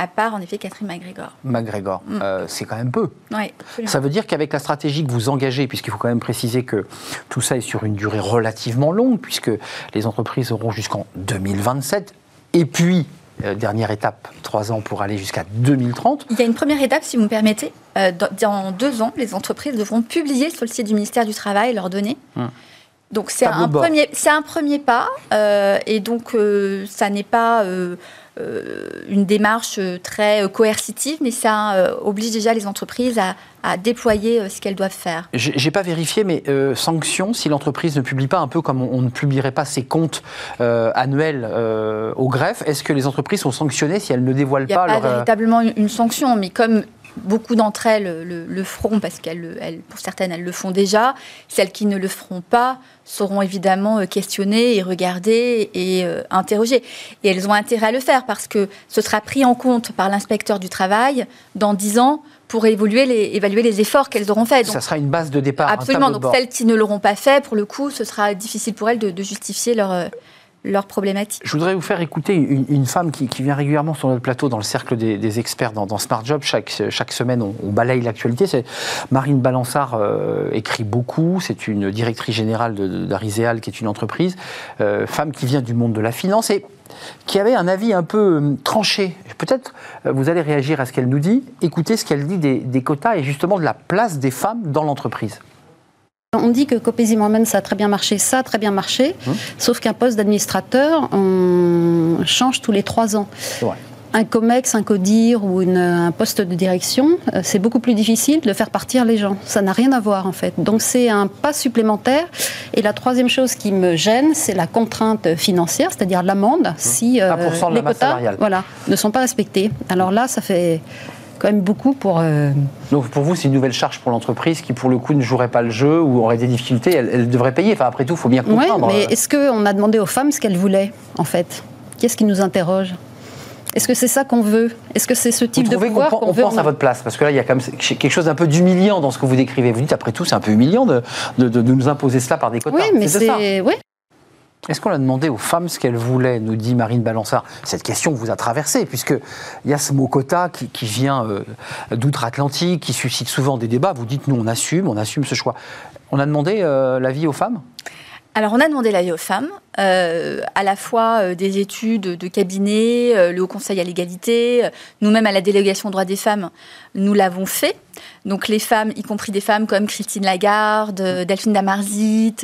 À part, en effet, Catherine McGregor. McGregor, Mm. euh, c'est quand même peu. Oui. Ça veut dire qu'avec la stratégie que vous engagez, puisqu'il faut quand même préciser que tout ça est sur une durée relativement longue, puisque les entreprises auront jusqu'en 2027, et puis, euh, dernière étape, trois ans pour aller jusqu'à 2030. Il y a une première étape, si vous me permettez. Euh, dans, deux ans, les entreprises devront publier sur le site du ministère du Travail leurs données. Hum. Donc c'est un, premier, un premier pas, euh, et donc ça n'est pas une démarche euh, très euh, coercitive, mais ça euh, oblige déjà les entreprises à, à déployer euh, ce qu'elles doivent faire. J'ai pas vérifié, mais euh, sanction si l'entreprise ne publie pas un peu comme on, on ne publierait pas ses comptes euh, annuels euh, au greffe. Est-ce que les entreprises sont sanctionnées si elles ne dévoilent Il n'y a pas, pas leur euh, véritablement une, une sanction, mais comme beaucoup d'entre elles le, le feront, parce qu'elles, le- elles- pour certaines, elles le font déjà, celles qui ne le feront pas seront évidemment euh, questionnées et regardées et euh, interrogées. Et elles ont intérêt à le faire, parce que ce sera pris en compte par l'inspecteur du travail dans 10 ans pour évoluer les, évaluer les efforts qu'elles auront faits. Donc, ça sera une base de départ, un absolument. de Donc bord. celles qui ne l'auront pas fait, pour le coup, ce sera difficile pour elles de, de justifier leur, Je voudrais vous faire écouter une, femme qui, vient régulièrement sur notre plateau dans le cercle des, experts dans, Smart Job. Chaque, chaque semaine, on, balaye l'actualité. Marine Balançard euh, écrit beaucoup. C'est une directrice générale d'Ariséal, qui est une entreprise. Euh, femme qui vient du monde de la finance et qui avait un avis un peu euh, tranché. Peut-être vous allez réagir à ce qu'elle nous dit. Écoutez ce qu'elle dit des quotas et justement de la place des femmes dans l'entreprise. On dit que Copé Zimmermann, ça a très bien marché, ça a très bien marché, Hum. sauf qu'un poste d'administrateur, on change tous les trois ans. Un COMEX, un CODIR ou une- un poste de direction, euh, c'est beaucoup plus difficile de faire partir les gens. Ça n'a rien à voir en fait. Donc c'est un pas supplémentaire. Et la troisième chose qui me gêne, c'est la contrainte financière, c'est-à-dire l'amende si euh, 1% de la les quotas salariale. voilà, ne sont pas respectés. Alors là, ça fait quand même beaucoup pour. euh, Donc pour vous, c'est une nouvelle charge pour l'entreprise qui, pour le coup, ne jouerait pas le jeu ou aurait des difficultés. Elle, elle devrait payer. Enfin, après tout, il faut bien comprendre. mais Euh, est-ce qu'on a demandé aux femmes ce qu'elles voulaient, en fait? Qu'est-ce qui nous interroge? Est-ce que c'est ça qu'on veut? Est-ce que c'est ce Vous type de pouvoir qu'on on veut pense en- à votre place Parce que là, il y a quand même quelque chose d'un peu d'humiliant dans ce que vous décrivez. Vous dites, après tout, c'est un peu humiliant de, de- de nous imposer cela par des quotas. Oui, mais C'est ça. Oui, Est-ce qu'on a demandé aux femmes ce qu'elles voulaient, nous dit Marine Balançard Cette question vous a traversé, puisqu'il y a ce mot quota qui, vient euh, d'outre-Atlantique, qui suscite souvent des débats. Vous dites, nous, on assume, on assume ce choix. On a demandé euh, l'avis aux femmes? Alors, on a demandé l'avis aux femmes, euh, à la fois euh, des études de cabinet, euh, le Haut Conseil à l'égalité, nous-mêmes à la délégation droits des femmes, nous l'avons fait. Donc, les femmes, y compris des femmes comme Christine Lagarde, Delphine Damarzit,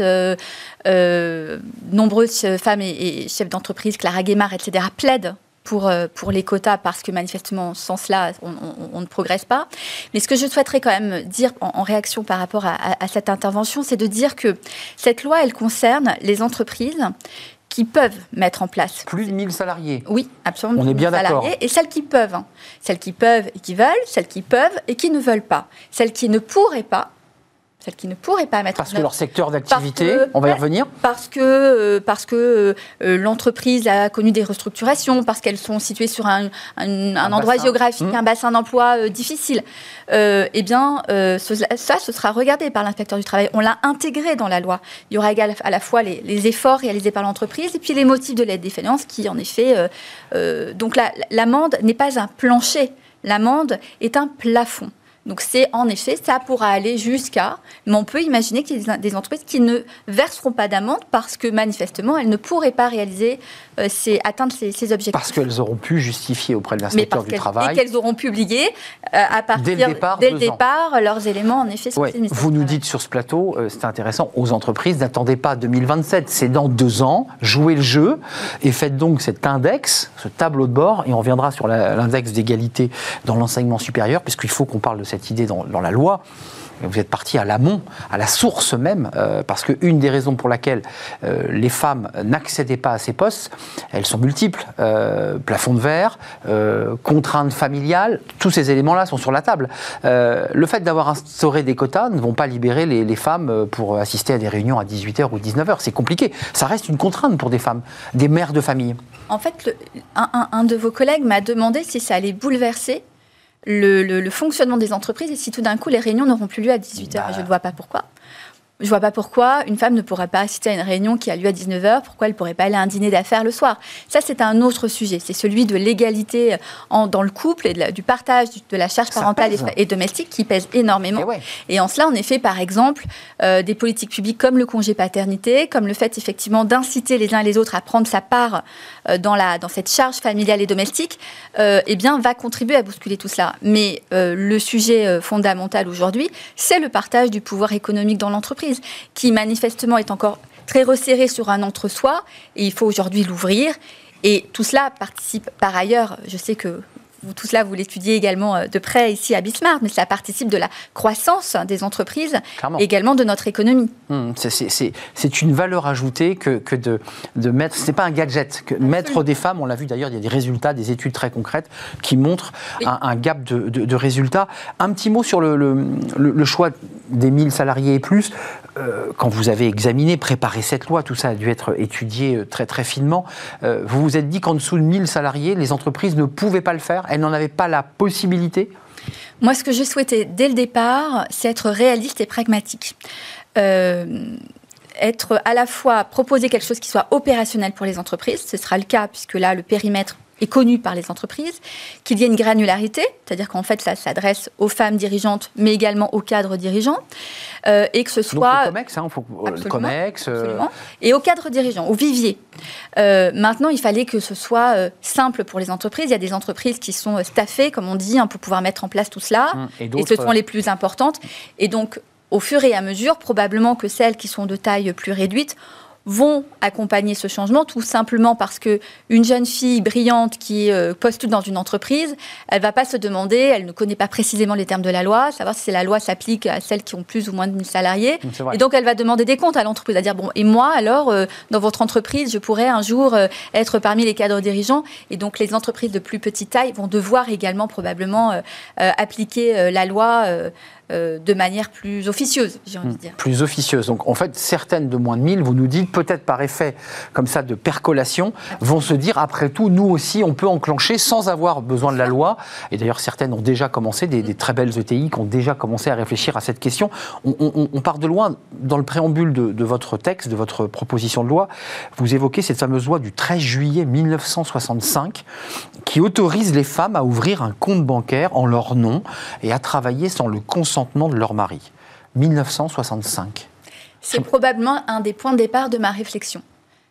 nombreuses femmes et, et chefs d'entreprise, Clara Guémard, etc., plaident pour, euh, pour les quotas parce que manifestement, sans cela, on, on- on ne progresse pas. Mais ce que je souhaiterais quand même dire en, en réaction par rapport à, à- à cette intervention, c'est de dire que cette loi, elle concerne les entreprises qui peuvent mettre en place. Plus de 1000 salariés. Oui, absolument. On est bien d'accord. Et celles qui peuvent. hein. Celles qui peuvent et qui veulent, celles qui peuvent et qui ne veulent pas. Celles qui ne pourraient pas, celles qui ne pourraient pas mettre Parce en que œuvre leur secteur d'activité, que- on va y revenir, parce que, euh, parce que euh, euh, l'entreprise a connu des restructurations, parce qu'elles sont situées sur un, un- un endroit bassin. géographique, Mmh. un bassin d'emploi euh, difficile, euh, eh bien, ce- ça, ce sera regardé par l'inspecteur du travail. On l'a intégré dans la loi. Il y aura à la fois les, les efforts réalisés par l'entreprise et puis les motifs de l'aide défaillance qui, en effet, donc la- l'amende n'est pas un plancher, l'amende est un plafond. Donc c'est en effet, ça pourra aller jusqu'à, mais on peut imaginer qu'il y a des, entreprises qui ne verseront pas d'amende parce que manifestement elles ne pourraient pas réaliser, euh, ces, atteindre ces, ces objectifs. parce qu'elles auront pu justifier auprès de l'inspecteur du travail. et qu'elles auront publié à partir Dès le départ, dès le deux ans. départ, leurs éléments en effet. sur Ouais, Vous nous dites sur ce plateau, euh, c'est intéressant, aux entreprises, n'attendez pas 2027, c'est dans deux ans, jouez le jeu et faites donc cet index, ce tableau de bord, et on reviendra sur l'index d'égalité dans l'enseignement supérieur, puisqu'il faut qu'on parle de cette idée dans, dans la loi. Vous êtes parti à l'amont, à la source même, euh, parce qu'une des raisons pour laquelle euh, les femmes n'accédaient pas à ces postes, elles sont multiples. Euh, plafond de verre, euh, contraintes familiales, tous ces éléments-là sont sur la table. Le fait d'avoir instauré des quotas ne vont pas libérer les, femmes pour assister à des réunions à 18h ou 19h. C'est compliqué. Ça reste une contrainte pour des femmes, des mères de famille. En fait, un de vos collègues m'a demandé si ça allait bouleverser le, le- le fonctionnement des entreprises et si tout d'un coup les réunions n'auront plus lieu à 18h. Bah. Je ne vois pas pourquoi. Je vois pas pourquoi une femme ne pourrait pas assister à une réunion qui a lieu à 19h, pourquoi elle ne pourrait pas aller à un dîner d'affaires le soir? Ça, c'est un autre sujet. C'est celui de l'égalité en- dans le couple et de la- du partage de la charge parentale et, domestique qui pèse énormément. Eh ouais. Et en cela, en effet, par exemple, euh, des politiques publiques comme le congé paternité, comme le fait effectivement d'inciter les uns et les autres à prendre sa part euh, dans, la, dans cette charge familiale et domestique, euh, eh bien, va contribuer à bousculer tout cela. Mais euh, le sujet euh, fondamental aujourd'hui, c'est le partage du pouvoir économique dans l'entreprise, qui manifestement est encore très resserré sur un entre-soi, et il faut aujourd'hui l'ouvrir. Et tout cela participe par ailleurs, je sais que vous, tout cela, vous l'étudiez également euh, de près ici à Bismarck, mais cela participe de la croissance des entreprises, Clairement. également de notre économie. Hum, c'est- une valeur ajoutée que, que de, de mettre. C'est pas un gadget. Que mettre des femmes, on l'a vu d'ailleurs, il y a des résultats, des études très concrètes qui montrent Oui. un, un gap de, de- de résultats. Un petit mot sur le, le- le- le choix des 1000 salariés et plus. Euh, quand vous avez examiné, préparé cette loi, tout ça a dû être étudié euh, très très finement. Euh, vous vous êtes dit qu'en dessous de 1000 salariés, les entreprises ne pouvaient pas le faire. Elles n'en avaient pas la possibilité? Moi, ce que j'ai souhaité dès le départ, c'est être réaliste et pragmatique. Être à la fois proposer quelque chose qui soit opérationnel pour les entreprises, ce sera le cas puisque là, le périmètre est connu par les entreprises, qu'il y ait une granularité, c'est-à-dire qu'en fait, ça s'adresse aux femmes dirigeantes, mais également aux cadres dirigeants, euh, et que ce Donc soit... le COMEX, hein, faut- le Absolument, COMEX. euh. Et aux cadres dirigeants, au vivier. Euh, maintenant, il fallait que ce soit euh, simple pour les entreprises. Il y a des entreprises qui sont euh, staffées, comme on dit, hein, pour pouvoir mettre en place tout cela. hum, et Et ce sont les plus importantes. Et donc, au fur et à mesure, probablement que celles qui sont de taille plus réduite vont accompagner ce changement, tout simplement parce que une jeune fille brillante qui euh, postule dans une entreprise, elle va pas se demander, elle ne connaît pas précisément les termes de la loi, savoir si la loi s'applique à celles qui ont plus ou moins de 1000 salariés, et donc elle va demander des comptes à l'entreprise, à dire bon, et moi alors euh, dans votre entreprise, je pourrais un jour euh, être parmi les cadres dirigeants, et donc les entreprises de plus petite taille vont devoir également probablement appliquer la loi euh, de manière plus officieuse, j'ai envie de dire. Plus officieuse. Donc en fait, certaines de moins de 1000, vous nous dites, peut-être par effet comme ça de percolation, vont se dire, après tout, nous aussi, on peut enclencher sans avoir besoin de la loi. Et d'ailleurs, certaines ont déjà commencé, des, très belles ETI qui ont déjà commencé à réfléchir à cette question. On, part de loin. Dans le préambule de, de, votre texte, de votre proposition de loi, vous évoquez cette fameuse loi du 13 juillet 1965 qui autorise les femmes à ouvrir un compte bancaire en leur nom et à travailler sans le consentement de leur mari. 1965. C'est probablement un des points de départ de ma réflexion.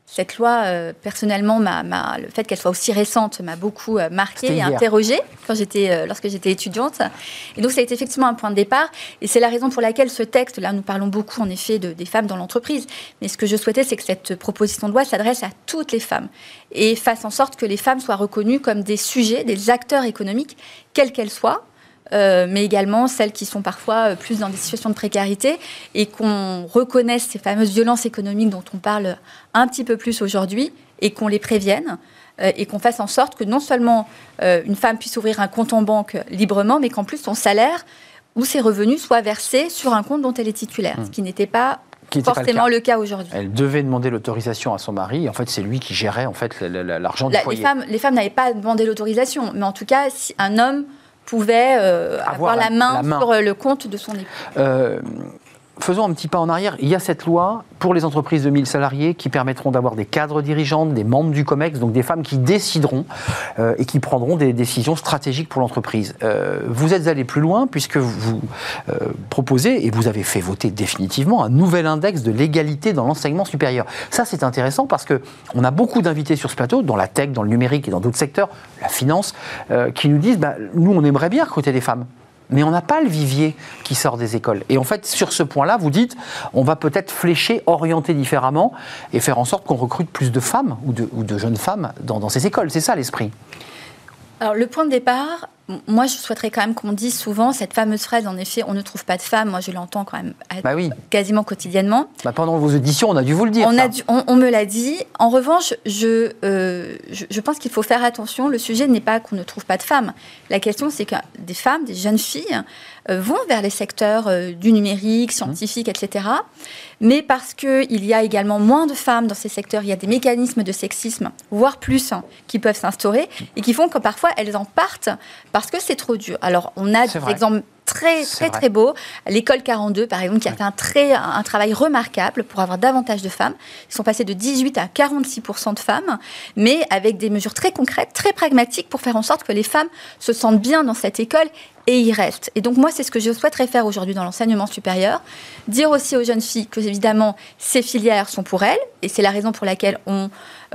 Cette loi, euh, personnellement, le fait qu'elle soit aussi récente m'a beaucoup euh, marqué et interrogée quand j'étais, euh, lorsque j'étais étudiante. Et donc, ça a été effectivement un point de départ. Et c'est la raison pour laquelle ce texte, là, nous parlons beaucoup, en effet, de, des femmes dans l'entreprise. Mais ce que je souhaitais, c'est que cette proposition de loi s'adresse à toutes les femmes et fasse en sorte que les femmes soient reconnues comme des sujets, des acteurs économiques, quelles qu'elles soient, euh, mais également celles qui sont parfois euh, plus dans des situations de précarité et qu'on reconnaisse ces fameuses violences économiques dont on parle un petit peu plus aujourd'hui et qu'on les prévienne euh, et qu'on fasse en sorte que non seulement une femme puisse ouvrir un compte en banque librement, mais qu'en plus son salaire ou ses revenus soient versés sur un compte dont elle est titulaire, ce mmh. qui n'était pas forcément le cas, aujourd'hui. Elle devait demander l'autorisation à son mari. En fait, c'est lui qui gérait en fait l'argent du foyer. Les femmes, les femmes n'avaient pas demandé l'autorisation, mais en tout cas, si un homme pouvait euh, avoir, la, main sur euh, le compte de son époux. Euh, faisons un petit pas en arrière. Il y a cette loi pour les entreprises de 1000 salariés qui permettront d'avoir des cadres dirigeantes, des membres du COMEX, donc des femmes qui décideront euh, et qui prendront des décisions stratégiques pour l'entreprise. Euh, vous êtes allé plus loin puisque vous euh, proposez, et vous avez fait voter définitivement, un nouvel index de l'égalité dans l'enseignement supérieur. Ça, c'est intéressant parce qu'on a beaucoup d'invités sur ce plateau, dans la tech, dans le numérique et dans d'autres secteurs, la finance, qui nous disent, bah, nous, on aimerait bien recruter des femmes mais on n'a pas le vivier qui sort des écoles. Et en fait, sur ce point-là, vous dites, on va peut-être flécher, orienter différemment et faire en sorte qu'on recrute plus de femmes ou de, jeunes femmes dans ces écoles. C'est ça l'esprit. Alors, le point de départ, moi, je souhaiterais quand même qu'on dise souvent cette fameuse phrase, en effet, on ne trouve pas de femmes. Moi, je l'entends quand même bah quasiment quotidiennement. Bah, pendant vos auditions, on a dû vous le dire. On, a on, me l'a dit. En revanche, euh, je, je, pense qu'il faut faire attention. Le sujet n'est pas qu'on ne trouve pas de femmes. La question, c'est que des femmes, des jeunes filles, euh, vont vers les secteurs euh, du numérique, scientifique, etc. Mais parce qu'il y a également moins de femmes dans ces secteurs, il y a des mécanismes de sexisme, voire plus, hein, qui peuvent s'instaurer et qui font que parfois elles en partent parce que c'est trop dur. Alors, on a des exemples très, très, très beaux. L'école 42, par exemple, qui a fait un, très, un travail remarquable pour avoir davantage de femmes. Ils sont passés de 18 à 46% de femmes, mais avec des mesures très concrètes, très pragmatiques pour faire en sorte que les femmes se sentent bien dans cette école et y restent. Et donc moi, c'est ce que je souhaiterais faire aujourd'hui dans l'enseignement supérieur, dire aussi aux jeunes filles que évidemment ces filières sont pour elles, et c'est la raison pour laquelle on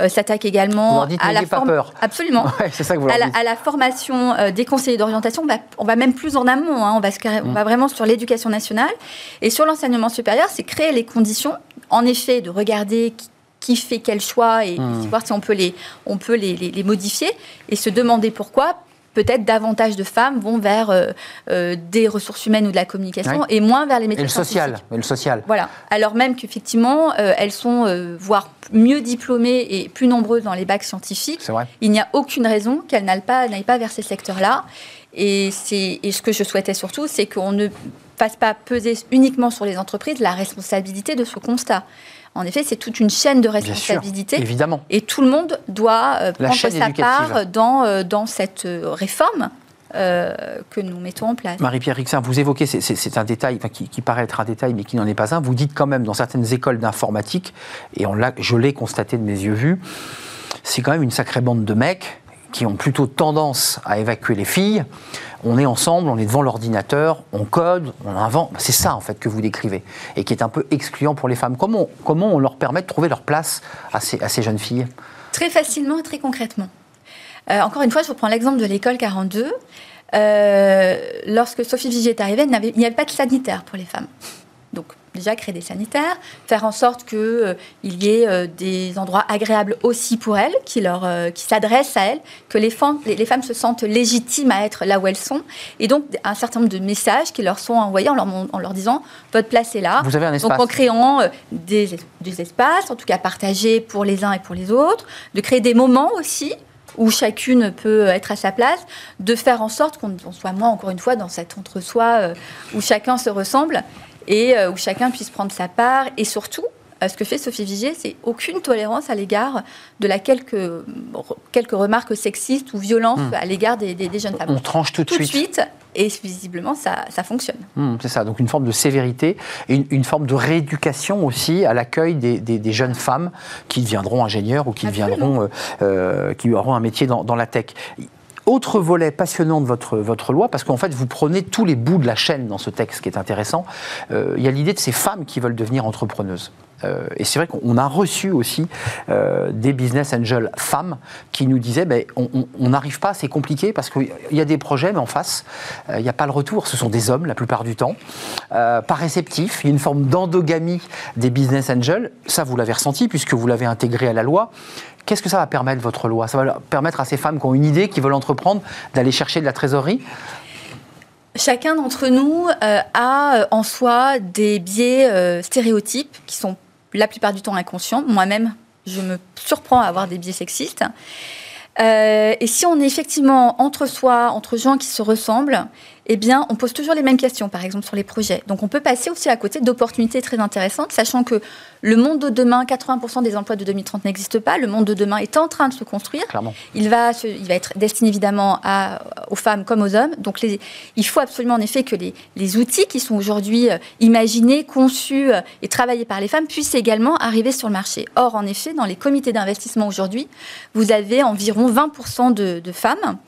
s'attaque également à la peur. Absolument. c'est ça que vous à, la, à, la, formation euh, des conseillers d'orientation. On va, on va, même plus en amont. Hein. on, va, on mm. va vraiment sur l'éducation nationale et sur l'enseignement supérieur, c'est créer les conditions, en effet, de regarder qui, fait quel choix et mm. voir si on peut les, on peut les, les modifier et se demander pourquoi peut-être davantage de femmes vont vers euh, euh, des ressources humaines ou de la communication et moins vers les métiers et le social, et le social. Voilà. Alors même qu'effectivement, euh, elles sont voire mieux diplômées et plus nombreuses dans les bacs scientifiques. Vrai. Il n'y a aucune raison qu'elles n'aillent pas, pas vers ces secteurs-là. Et, et ce que je souhaitais surtout, c'est qu'on ne fasse pas peser uniquement sur les entreprises la responsabilité de ce constat. En effet, c'est toute une chaîne de responsabilité. évidemment. Et tout le monde doit euh, prendre sa part dans, euh, dans cette euh, réforme. que nous mettons en place. Marie-Pierre Rixin, vous évoquez, c'est un détail qui, paraît être un détail, mais qui n'en est pas un. Vous dites quand même dans certaines écoles d'informatique, et on je l'ai constaté de mes yeux vus, c'est quand même une sacrée bande de mecs qui ont plutôt tendance à évacuer les filles. On est ensemble, on est devant l'ordinateur, on code, on invente. C'est ça en fait que vous décrivez et qui est un peu excluant pour les femmes. Comment, on leur permet de trouver leur place à ces, jeunes filles? Très facilement et très concrètement. Euh, encore une fois, je vous prends l'exemple de l'école 42. Euh, lorsque Sophie Vigier est arrivée, il n'y avait, pas de sanitaire pour les femmes. Déjà créer des sanitaires, faire en sorte qu'il y ait des endroits agréables aussi pour elles, qui, leur, qui s'adressent à elles, que les femmes, les, femmes se sentent légitimes à être là où elles sont, et donc un certain nombre de messages qui leur sont envoyés en leur, en leur disant votre place est là. Vous avez un espace. Donc en créant des, des espaces, en tout cas partagés pour les uns et pour les autres, de créer des moments aussi où chacune peut être à sa place, de faire en sorte qu'on soit moins, encore une fois, dans cet entre-soi euh, où chacun se ressemble et euh, où chacun puisse prendre sa part. Et surtout, euh, ce que fait Sophie Vigier, c'est aucune tolérance à l'égard de la quelques, quelques remarques sexistes ou violentes hmm. à l'égard des, jeunes femmes. On tranche tout de suite. Tout de suite et visiblement, ça, ça fonctionne. Hmm, c'est ça, donc une forme de sévérité et une, forme de rééducation aussi à l'accueil des, des, jeunes femmes qui deviendront ingénieurs ou qui, deviendront, euh, euh, qui auront un métier dans, dans la tech. Autre volet passionnant de votre, loi, parce qu'en fait, vous prenez tous les bouts de la chaîne dans ce texte qui est intéressant. Euh, il y a l'idée de ces femmes qui veulent devenir entrepreneuses. Euh, et c'est vrai qu'on a reçu aussi euh, des business angels femmes qui nous disaient ben, on n'arrive pas, c'est compliqué parce qu'il y a des projets, mais en face, il n'y a pas le retour. Ce sont des hommes la plupart du temps, pas réceptifs. Il y a une forme d'endogamie des business angels. Ça, vous l'avez ressenti puisque vous l'avez intégré à la loi. Qu'est-ce que ça va permettre, votre loi? Ça va permettre à ces femmes qui ont une idée, qui veulent entreprendre, d'aller chercher de la trésorerie? Chacun d'entre nous euh, a euh, en soi des biais euh, stéréotypes qui sont la plupart du temps inconscients. Moi-même, je me surprends à avoir des biais sexistes. et si on est effectivement entre soi, entre gens qui se ressemblent, eh bien, on pose toujours les mêmes questions, par exemple sur les projets. Donc, on peut passer aussi à côté d'opportunités très intéressantes, sachant que le monde de demain, 80% des emplois de 2030 n'existent pas. Le monde de demain est en train de se construire. Clairement. Il va, il va être destiné évidemment à, aux femmes comme aux hommes. Donc, les, il faut absolument en effet que les, les outils qui sont aujourd'hui euh, imaginés, conçus euh, et travaillés par les femmes puissent également arriver sur le marché. Or, en effet, dans les comités d'investissement aujourd'hui, vous avez environ 20% de, de femmes.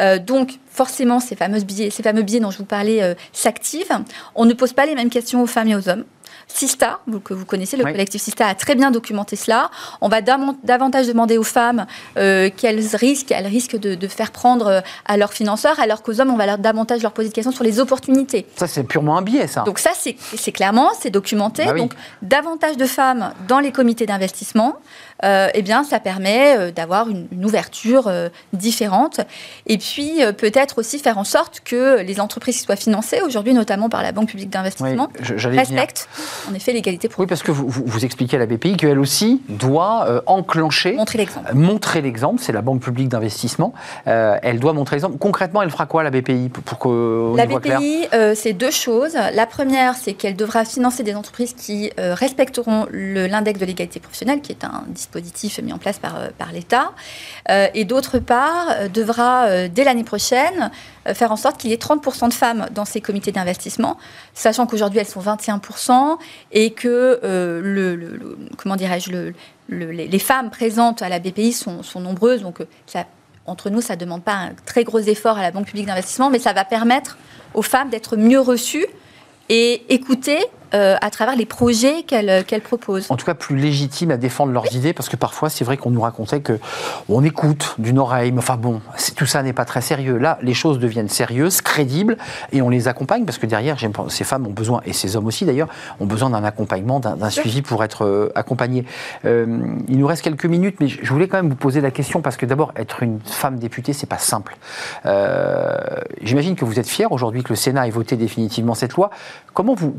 Euh, donc, forcément, ces, fameuses billets, ces fameux billets dont je vous parlais euh, s'activent. On ne pose pas les mêmes questions aux femmes et aux hommes. Sista, que vous connaissez, le collectif Sista a très bien documenté cela. On va davantage demander aux femmes euh, quels risquent, elles risquent de, faire prendre euh, à leurs financeurs, alors qu'aux hommes, on va leur, davantage leur poser des questions sur les opportunités. Ça, c'est purement un biais, ça. Donc ça, c'est clairement, c'est documenté. Bah Donc davantage de femmes dans les comités d'investissement, euh, eh bien, ça permet d'avoir une, ouverture différente. Et puis, peut-être aussi faire en sorte que les entreprises qui soient financées, aujourd'hui notamment par la Banque publique d'investissement, respectent en effet l'égalité Oui, parce que vous, vous, expliquez à la BPI qu'elle aussi doit euh, enclencher. Montrer l'exemple. montrer l'exemple, c'est la Banque publique d'investissement. Euh, elle doit montrer l'exemple. Concrètement, elle fera quoi la BPI pour, que La BPI, euh, c'est deux choses. La première, c'est qu'elle devra financer des entreprises qui respecteront l'index de l'égalité professionnelle, qui est un dispositif mis en place par, par l'État. et d'autre part, devra, dès l'année prochaine, faire en sorte qu'il y ait 30% de femmes dans ces comités d'investissement, sachant qu'aujourd'hui elles sont 21% et que euh, le, comment dirais-je, le, les femmes présentes à la BPI sont, nombreuses, donc euh, entre nous, ça ne demande pas un très gros effort à la Banque publique d'investissement, mais ça va permettre aux femmes d'être mieux reçues et écoutées euh, à travers les projets qu'elle qu'elle propose. En tout cas, plus légitime à défendre leurs idées, parce que parfois, c'est vrai qu'on nous racontait que on écoute d'une oreille, mais enfin bon, tout ça n'est pas très sérieux. Là, les choses deviennent sérieuses, crédibles, et on les accompagne, parce que derrière, ces femmes ont besoin, et ces hommes aussi d'ailleurs, ont besoin d'un accompagnement, d'un suivi pour être euh, accompagnés. Euh, il nous reste quelques minutes, mais je voulais quand même vous poser la question, parce que d'abord, être une femme députée, c'est pas simple. J'imagine que vous êtes fière aujourd'hui que le Sénat ait voté définitivement cette loi. Comment vous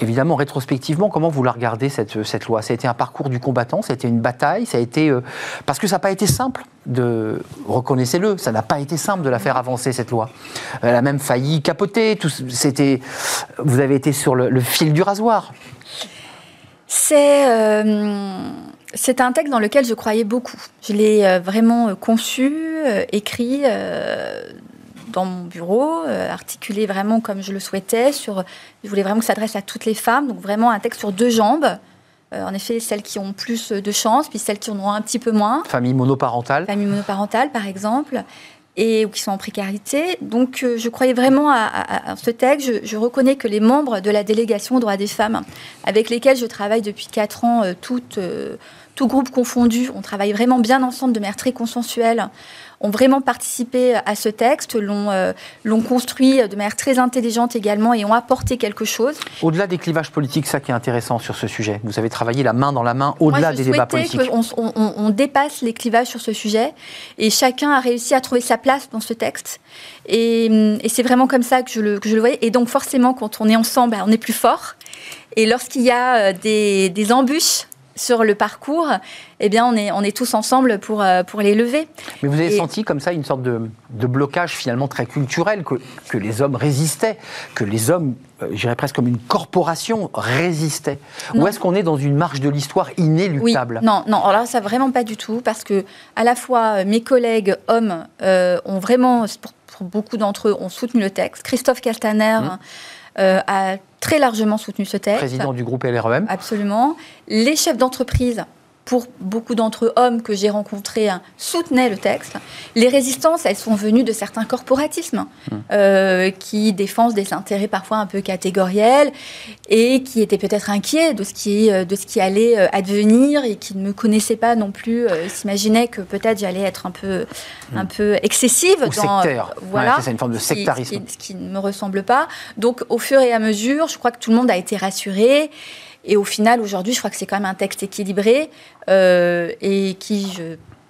Évidemment, rétrospectivement, comment vous la regardez, cette, cette loi? Ça a été un parcours du combattant, ça a été une bataille, ça a été... Euh, parce que ça n'a pas été simple de... Reconnaissez-le, ça n'a pas été simple de la faire avancer, cette loi. Elle a même failli capoter, tout, c'était, vous avez été sur le, fil du rasoir. C'est... Euh, c'est un texte dans lequel je croyais beaucoup. Je l'ai euh, vraiment conçu, écrit dans mon bureau, euh, articulé vraiment comme je le souhaitais. Sur, je voulais vraiment que ça s'adresse à toutes les femmes, donc vraiment un texte sur deux jambes. Euh, en effet, celles qui ont plus de chance, puis celles qui en ont un petit peu moins. Famille monoparentale. Famille monoparentale, par exemple, et ou qui sont en précarité. Donc, euh, je croyais vraiment à, ce texte. Je, reconnais que les membres de la délégation aux droits des femmes, avec lesquels je travaille depuis quatre ans, toutes, tout groupe confondu, on travaille vraiment bien ensemble de manière très consensuelle ont vraiment participé à ce texte, l'ont l'ont construit de manière très intelligente également et ont apporté quelque chose. Au-delà des clivages politiques, ça qui est intéressant sur ce sujet, vous avez travaillé la main dans la main au-delà des débats politiques. On, on, on, dépasse les clivages sur ce sujet et chacun a réussi à trouver sa place dans ce texte. Et, c'est vraiment comme ça que je, le, que je le voyais. Et donc forcément, quand on est ensemble, bah, on est plus fort. Et lorsqu'il y a des, des embûches sur le parcours, eh bien, on est, on est tous ensemble pour, euh, pour les lever. Mais vous avez senti comme ça une sorte de, de, blocage finalement très culturel, que, que les hommes résistaient, que les hommes, euh, j'irais presque comme une corporation, résistaient Ou est-ce qu'on est dans une marche de l'histoire inéluctable? Oui. Non, non, alors ça vraiment pas du tout, parce que à la fois euh, mes collègues hommes ont vraiment, pour, beaucoup d'entre eux, ont soutenu le texte. Christophe Castaner... Mmh. A très largement soutenu ce texte. Président du groupe LREM. Absolument. Les chefs d'entreprise pour beaucoup d'entre eux, hommes que j'ai rencontrés, hein, soutenaient le texte. Les résistances, elles sont venues de certains corporatismes mmh. euh, qui défendent des intérêts parfois un peu catégoriels et qui étaient peut-être inquiets de ce qui, euh, de ce qui allait euh, advenir et qui ne me connaissaient pas non plus, s'imaginaient que peut-être j'allais être un peu, mmh. un peu excessive. Ou dans, sectaire. Voilà. c'est une forme de sectarisme. Ce qui, ce qui ne me ressemble pas. Donc, au fur et à mesure, je crois que tout le monde a été rassuré. Et au final, aujourd'hui, je crois que c'est quand même un texte équilibré euh, et qui,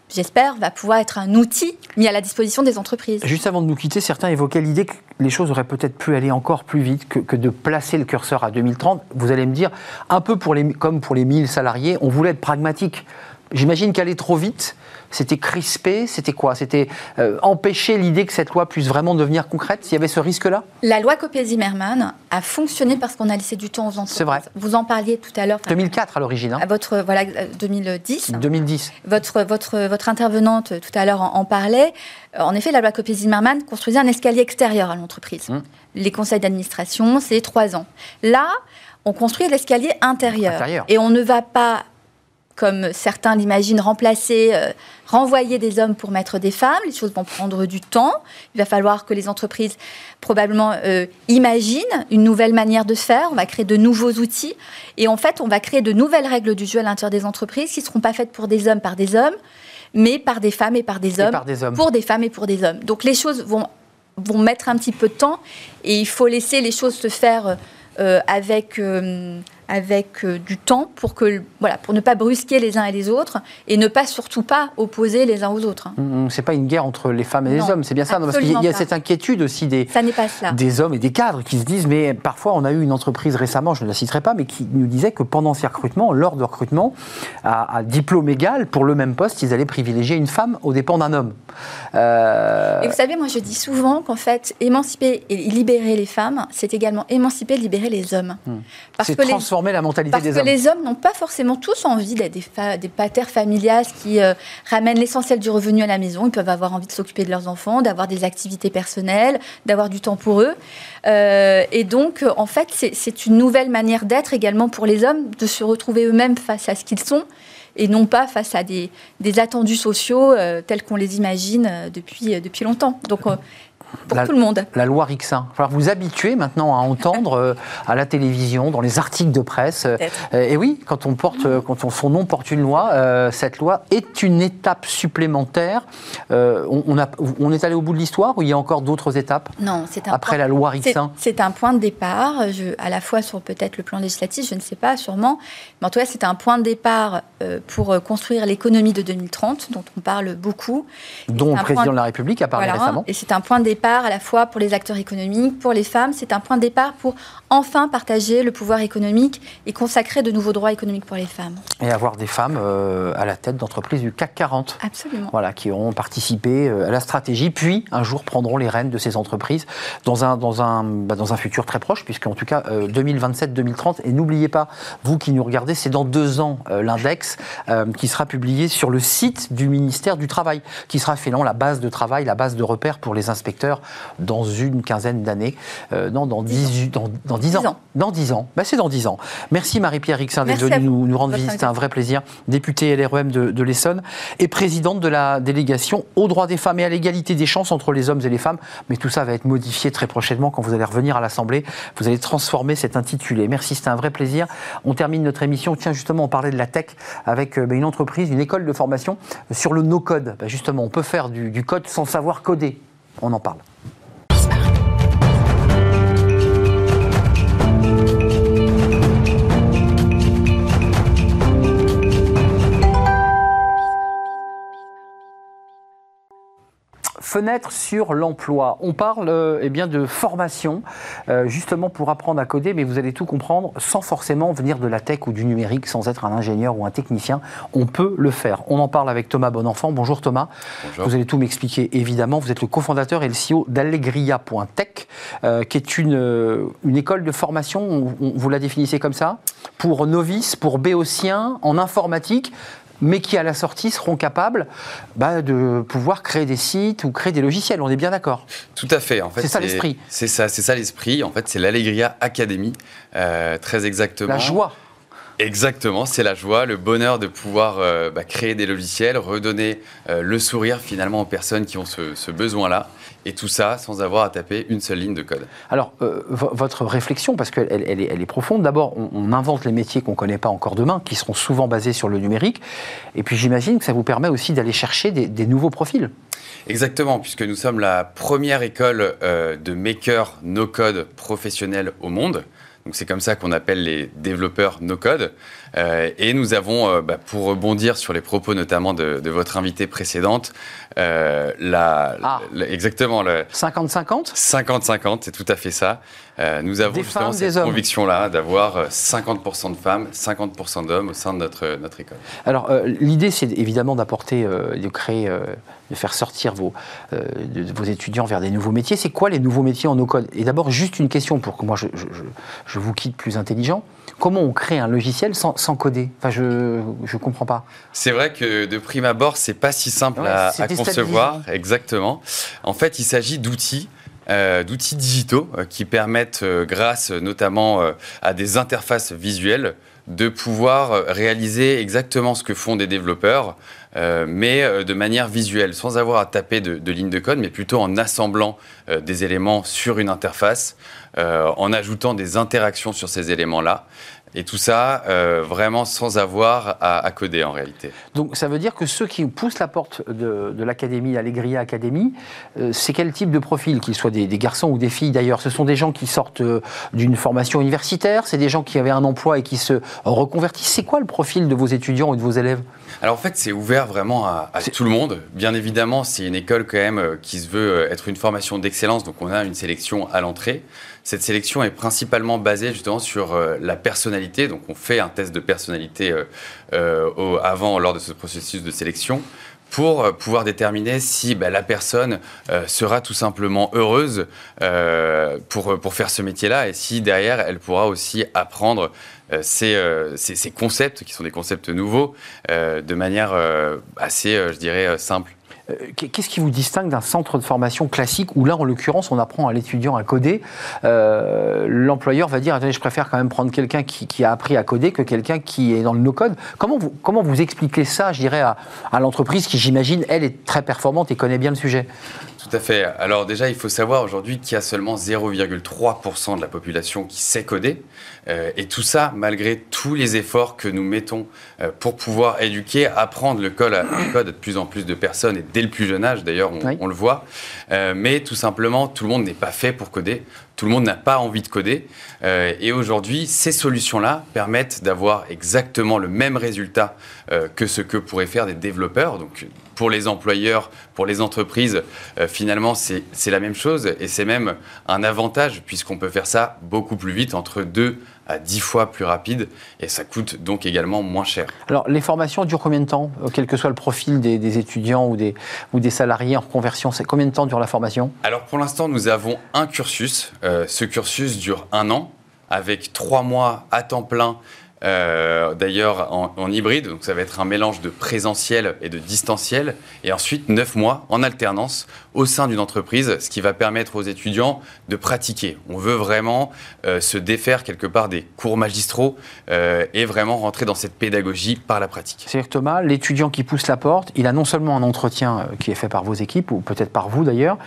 j'espère, va pouvoir être un outil mis à la disposition des entreprises. Juste avant de nous quitter, certains évoquaient l'idée que les choses auraient peut-être pu aller encore plus vite que, de placer le curseur à 2030. Vous allez me dire, un peu pour les, comme pour les 1000 salariés, on voulait être pragmatique. J'imagine qu'aller trop vite, c'était crispé C'était quoi? C'était euh, empêcher l'idée que cette loi puisse vraiment devenir concrète? S'il y avait ce risque-là? La loi Copé-Zimmermann a fonctionné parce qu'on a laissé du temps aux entreprises. C'est vrai. Vous en parliez tout à l'heure. 2004 à l'origine. Hein. À votre, voilà, 2010. 2010. Votre, votre, votre intervenante tout à l'heure en, parlait. Euh, en effet, la loi Copé-Zimmermann construisait un escalier extérieur à l'entreprise. Hum. Les conseils d'administration, c'est trois ans. Là, on construit l'escalier intérieur. intérieur. Et on ne va pas comme certains l'imaginent, remplacer, euh, renvoyer des hommes pour mettre des femmes. Les choses vont prendre du temps. Il va falloir que les entreprises probablement euh, imaginent une nouvelle manière de faire. On va créer de nouveaux outils. Et en fait, on va créer de nouvelles règles du jeu à l'intérieur des entreprises qui ne seront pas faites pour des hommes par des hommes, mais par des femmes et par des hommes, par des hommes. pour des femmes et pour des hommes. Donc les choses vont, vont mettre un petit peu de temps et il faut laisser les choses se faire euh, avec avec euh, du temps pour, que, voilà, pour ne pas brusquer les uns et les autres et ne pas surtout pas opposer les uns aux autres. Mmh, c'est pas une guerre entre les femmes et les hommes, c'est bien ça. parce qu'il y a cette inquiétude aussi des, des hommes et des cadres qui se disent mais parfois on a eu une entreprise récemment, je ne la citerai pas, mais qui nous disait que pendant ces recrutements, lors de recrutement, à, diplôme égal, pour le même poste, ils allaient privilégier une femme au dépens d'un homme. Euh, et vous savez, moi je dis souvent qu'en fait, émanciper et libérer les femmes, c'est également émanciper et libérer les hommes. Mmh. Parce que les la mentalité Parce des que les hommes n'ont pas forcément tous envie d'être des, des patères familiales qui euh, ramènent l'essentiel du revenu à la maison. Ils peuvent avoir envie de s'occuper de leurs enfants, d'avoir des activités personnelles, d'avoir du temps pour eux. Euh, et donc, en fait, c'est une nouvelle manière d'être également pour les hommes, de se retrouver eux-mêmes face à ce qu'ils sont et non pas face à des, des attendus sociaux euh, tels qu'on les imagine depuis, depuis longtemps. Donc, pour la, tout le monde. La loi Rixin. Il va vous habituer maintenant à entendre euh, à la télévision, dans les articles de presse. Euh, et oui, quand, on porte, euh, quand on, son nom porte une loi, cette loi est une étape supplémentaire. On, a, on, est allé au bout de l'histoire ou il y a encore d'autres étapes Non, c'est Après la loi Rixin C'est un point de départ, je, à la fois sur peut-être le plan législatif, je ne sais pas, sûrement. Mais en tout cas, c'est un point de départ pour construire l'économie de 2030, dont on parle beaucoup. Dont le président de... la République a parlé récemment. Et c'est un point de départ à la fois pour les acteurs économiques, pour les femmes. C'est un point de départ pour enfin partager le pouvoir économique et consacrer de nouveaux droits économiques pour les femmes. Et avoir des femmes euh, à la tête d'entreprises du CAC 40. Absolument. Voilà, qui auront participé euh, à la stratégie, puis un jour prendront les rênes de ces entreprises dans un, dans un, bah, dans un futur très proche, puisque en tout cas 2027-2030. Euh, et n'oubliez pas, vous qui nous regardez, c'est dans deux ans l'index qui sera publié sur le site du ministère du Travail, qui sera finalement la base de travail, la base de repère pour les inspecteurs dans une quinzaine d'années. Euh, non, dans 10, dans, dans 10 ans. ans. Dans 10 ans. Bah, c'est dans 10 ans. Merci Marie-Pierre Rixin d'être venue nous, nous rendre visite. C'est un vrai plaisir. Députée LREM de, de l'Essonne et présidente de la délégation aux droits des femmes et à l'égalité des chances entre les hommes et les femmes. Mais tout ça va être modifié très prochainement quand vous allez revenir à l'Assemblée. Vous allez transformer cet intitulé. Merci, c'était un vrai plaisir. On termine notre émission. Tiens, justement, on parlait de la tech avec euh, bah, une entreprise, une école de formation sur le no-code. Bah, justement, on peut faire du, du code sans savoir coder. On en parle. Fenêtre sur l'emploi. On parle euh, eh bien, de formation, euh, justement pour apprendre à coder, mais vous allez tout comprendre sans forcément venir de la tech ou du numérique, sans être un ingénieur ou un technicien. On peut le faire. On en parle avec Thomas Bonenfant. Bonjour Thomas. Bonjour. Vous allez tout m'expliquer, évidemment. Vous êtes le cofondateur et le CEO d'Allegria.tech, euh, qui est une, une école de formation, on- on- vous la définissez comme ça, pour novices, pour béotiens, en informatique mais qui à la sortie seront capables bah, de pouvoir créer des sites ou créer des logiciels. On est bien d'accord. Tout à fait. En fait, C'est ça l'esprit. C'est ça, c'est ça l'esprit. En fait, c'est l'Allegria Academy, euh, très exactement. La joie. Exactement, c'est la joie, le bonheur de pouvoir euh, bah, créer des logiciels, redonner euh, le sourire finalement aux personnes qui ont ce, ce besoin-là, et tout ça sans avoir à taper une seule ligne de code. Alors, euh, vo- votre réflexion, parce qu'elle elle est, elle est profonde, d'abord, on, on invente les métiers qu'on ne connaît pas encore demain, qui seront souvent basés sur le numérique, et puis j'imagine que ça vous permet aussi d'aller chercher des, des nouveaux profils. Exactement, puisque nous sommes la première école euh, de maker no-code professionnel au monde. Donc c'est comme ça qu'on appelle les développeurs no-code. Euh, et nous avons, euh, bah, pour rebondir sur les propos notamment de, de votre invitée précédente, euh, la, Ah. la- exactement le 50-50 50-50, c'est tout à fait ça. Nous avons Des justement femmes, cette conviction-là d'avoir euh, 50% de femmes, 50% d'hommes au sein de notre, notre école. Alors, l'idée, c'est évidemment d'apporter, de créer, de faire sortir vos, de vos étudiants vers des nouveaux métiers. C'est quoi les nouveaux métiers en no-code Et d'abord, juste une question pour que moi, je, je- je- je vous quitte plus intelligent. Comment on crée un logiciel sans, sans coder? Enfin, je ne comprends pas. C'est vrai que de prime abord, c'est pas si simple Ouais, à, concevoir. Exactement. En fait, il s'agit d'outils. euh, d'outils digitaux euh, qui permettent, euh, grâce notamment à des interfaces visuelles, de pouvoir réaliser exactement ce que font des développeurs, euh, mais euh, de manière visuelle, sans avoir à taper de, lignes de code, mais plutôt en assemblant euh, des éléments sur une interface, en ajoutant des interactions sur ces éléments-là. Et tout ça, euh, vraiment sans avoir à, à coder en réalité. Donc, ça veut dire que ceux qui poussent la porte de, de l'académie, Allegria Academy, euh, c'est quel type de profil Qu'ils soient des, des garçons ou des filles d'ailleurs? Ce sont des gens qui sortent euh, d'une formation universitaire C'est des gens qui avaient un emploi et qui se reconvertissent C'est quoi le profil de vos étudiants ou de vos élèves? Alors en fait, c'est ouvert vraiment à, à tout le monde. Bien évidemment, c'est une école quand même euh, qui se veut être une formation d'excellence, donc on a une sélection à l'entrée. Cette sélection est principalement basée justement sur euh, la personnalité, donc on fait un test de personnalité euh, euh, avant, lors de ce processus de sélection pour pouvoir déterminer si bah, la personne sera tout simplement heureuse pour, faire ce métier-là et si derrière elle pourra aussi apprendre ces, ces- concepts qui sont des concepts nouveaux de manière assez, je dirais, simple. Euh, Qu'est-ce qui vous distingue d'un centre de formation classique où là, en l'occurrence, on apprend à l'étudiant à coder Euh, L'employeur va dire, attendez, je préfère quand même prendre quelqu'un qui, a appris à coder que quelqu'un qui est dans le no-code. Comment vous, comment vous expliquez ça, je dirais, à l'entreprise qui, j'imagine, elle, est très performante et connaît bien le sujet? Tout à fait. Alors déjà, il faut savoir aujourd'hui qu'il y a seulement 0,3% de la population qui sait coder. Euh, et tout ça, malgré tous les efforts que nous mettons euh, pour pouvoir éduquer, apprendre le code, à, le code à de plus en plus de personnes, et dès le plus jeune âge d'ailleurs, on, Oui. on le voit. Euh, mais tout simplement, tout le monde n'est pas fait pour coder. Tout le monde n'a pas envie de coder. Et aujourd'hui, ces solutions-là permettent d'avoir exactement le même résultat que ce que pourraient faire des développeurs. Donc, pour les employeurs, pour les entreprises, euh, finalement, c'est la même chose. Et c'est même un avantage, puisqu'on peut faire ça beaucoup plus vite, entre 2 à 10 fois plus rapide. Et ça coûte donc également moins cher. Alors, les formations durent combien de temps Euh, Quel que soit le profil des, des étudiants ou des, ou des salariés en reconversion, combien de temps dure la formation? Alors pour l'instant, nous avons un cursus. Euh, ce cursus dure un an, avec trois mois à temps plein euh, d'ailleurs en, hybride, donc ça va être un mélange de présentiel et de distanciel, et ensuite 9 mois en alternance au sein d'une entreprise, ce qui va permettre aux étudiants de pratiquer. On veut vraiment euh, se défaire quelque part des cours magistraux euh, et vraiment rentrer dans cette pédagogie par la pratique. C'est-à-dire Thomas, l'étudiant qui pousse la porte, il a non seulement un entretien qui est fait par vos équipes, ou peut-être par vous d'ailleurs,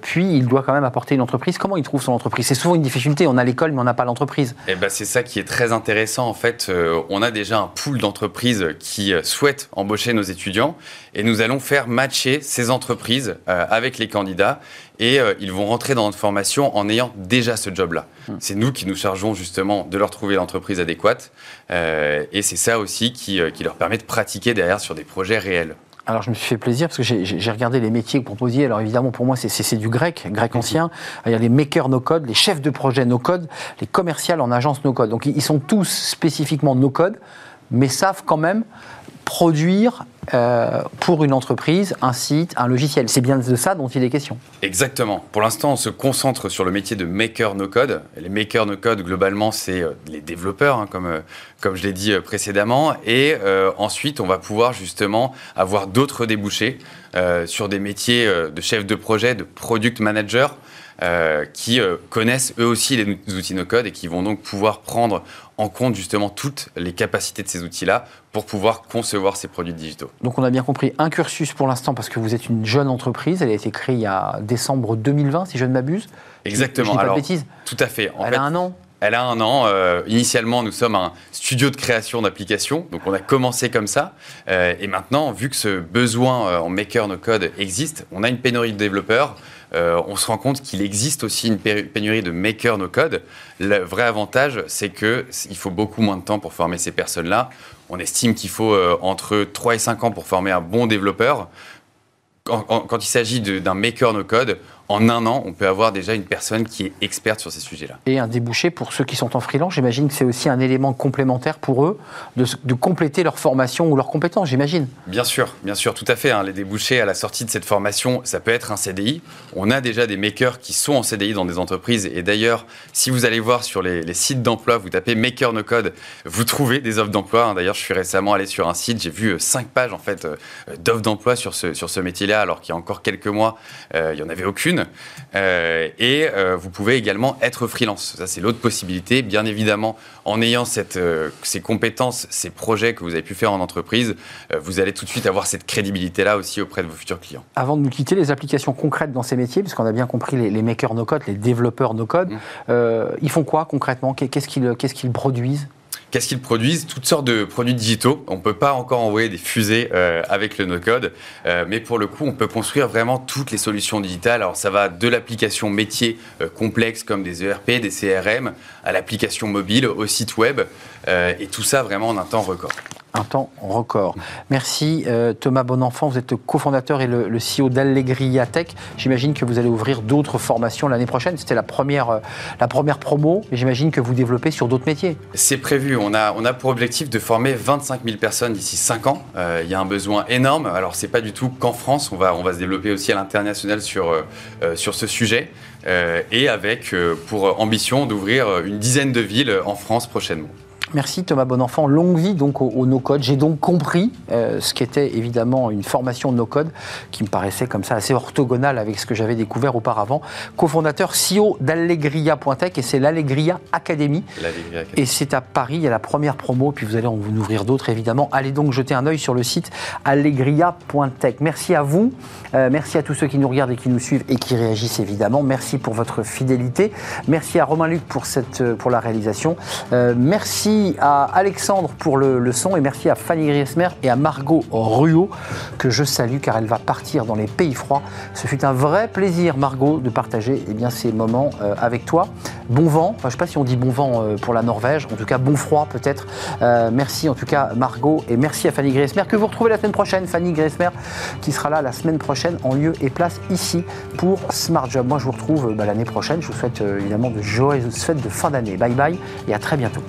puis il doit quand même apporter une entreprise. Comment il trouve son entreprise? C'est souvent une difficulté, on a l'école mais on n'a pas l'entreprise. Et eh ben, c'est ça qui est très intéressant en fait. Euh, on a déjà un pool d'entreprises qui euh, souhaitent embaucher nos étudiants et nous allons faire matcher ces entreprises euh, avec les candidats et ils vont rentrer dans notre formation en ayant déjà ce job-là. Hmm. C'est nous qui nous chargeons justement de leur trouver l'entreprise adéquate et c'est ça aussi qui, qui leur permet de pratiquer derrière sur des projets réels. Alors je me suis fait plaisir parce que j'ai regardé les métiers que vous proposiez. Alors évidemment pour moi c'est du grec, grec ancien. Il y a les makers no code, les chefs de projet no code, les commerciales en agence no code. Donc ils sont tous spécifiquement no code, mais savent quand même produire euh, pour une entreprise un site, un logiciel. C'est bien de ça dont il est question. Exactement. Pour l'instant, on se concentre sur le métier de maker no code. Les makers no code, globalement, c'est euh, les développeurs, hein, comme, euh, comme je l'ai dit précédemment. Et ensuite, on va pouvoir justement avoir d'autres débouchés sur des métiers de chef de projet, de product manager. qui connaissent eux aussi les outils no-code et qui vont donc pouvoir prendre en compte justement toutes les capacités de ces outils-là pour pouvoir concevoir ces produits digitaux. Donc on a bien compris un cursus pour l'instant parce que vous êtes une jeune entreprise, elle a été créée il y a décembre 2020 si je ne m'abuse. Exactement. Je, pas de bêtises. Tout à fait. elle a un an. Elle a un an. Euh, initialement, nous sommes un studio de création d'applications, donc on a commencé comme ça. Euh, et maintenant, vu que ce besoin euh, en maker no code existe, on a une pénurie de développeurs. On se rend compte qu'il existe aussi une pénurie de makers no code. Le vrai avantage, c'est qu'il faut beaucoup moins de temps pour former ces personnes-là. On estime qu'il faut entre 3 et 5 ans pour former un bon développeur. Quand, il s'agit d'un maker no code, en un an, on peut avoir déjà une personne qui est experte sur ces sujets-là. Et un débouché pour ceux qui sont en freelance, j'imagine que c'est aussi un élément complémentaire pour eux de, compléter leur formation ou leurs compétences, j'imagine. Bien sûr, bien sûr, tout à fait. Hein. Les débouchés à la sortie de cette formation, ça peut être un CDI. On a déjà des makers qui sont en CDI dans des entreprises. Et d'ailleurs, si vous allez voir sur les, sites d'emploi, vous tapez Maker No Code, vous trouvez des offres d'emploi. Hein. D'ailleurs, je suis récemment allé sur un site, j'ai vu euh, cinq pages en fait euh, d'offres d'emploi sur ce, sur ce métier-là, alors qu'il y a encore quelques mois, euh, il n'y en avait aucune. Euh, et euh, vous pouvez également être freelance. Ça, c'est l'autre possibilité. Bien évidemment, en ayant cette, euh, ces compétences, ces projets que vous avez pu faire en entreprise, vous allez tout de suite avoir cette crédibilité-là aussi auprès de vos futurs clients. Avant de nous quitter, les applications concrètes dans ces métiers, puisqu'on a bien compris les, makers no-code, les développeurs no-code, mmh. ils font quoi concrètement? Qu'est-ce qu'ils produisent? Qu'est-ce qu'ils produisent? Toutes sortes de produits digitaux. On ne peut pas encore envoyer des fusées euh, avec le no-code, euh, mais pour le coup, on peut construire vraiment toutes les solutions digitales. Alors ça va de l'application métier euh, complexe comme des ERP, des CRM, à l'application mobile, au site web, et tout ça vraiment en un temps record un temps record. Merci euh, Thomas Bonenfant, vous êtes cofondateur et le, CEO d'Allegria Tech. J'imagine que vous allez ouvrir d'autres formations l'année prochaine. C'était la première, euh, la première promo, mais j'imagine que vous développez sur d'autres métiers. C'est prévu. On a, on a pour objectif de former 25 000 personnes d'ici 5 ans. Euh, il y a un besoin énorme. Alors, c'est pas du tout qu'en France. On va, on va se développer aussi à l'international sur, sur ce sujet. et avec pour ambition d'ouvrir une dizaine de villes en France prochainement. Merci Thomas Bonenfant. Longue vie donc au, no-code. J'ai donc compris euh, ce qu'était évidemment une formation no-code qui me paraissait comme ça assez orthogonale avec ce que j'avais découvert auparavant. Cofondateur CEO d'Allegria.tech et c'est l'Allegria Academy. Et c'est à Paris, il y a la première promo, puis vous allez en ouvrir d'autres évidemment. Allez donc jeter un œil sur le site allegria.tech. Merci à vous, euh, merci à tous ceux qui nous regardent et qui nous suivent et qui réagissent évidemment. Merci pour votre fidélité. Merci à Romain Luc pour, cette, euh, pour la réalisation. merci à Alexandre pour le, son et merci à Fanny Griesmer et à Margot Ruot que je salue car elle va partir dans les pays froids. Ce fut un vrai plaisir, Margot, de partager eh bien, ces moments euh, avec toi. Bon vent, je ne sais pas si on dit bon vent euh, pour la Norvège, en tout cas bon froid peut-être. Euh, merci en tout cas Margot et merci à Fanny Griesmer que vous retrouvez la semaine prochaine. Fanny Griesmer qui sera là la semaine prochaine en lieu et place ici pour Smart Job. Moi je vous retrouve bah, l'année prochaine. Je vous souhaite évidemment de joyeuses fêtes de fin d'année. Bye bye et à très bientôt.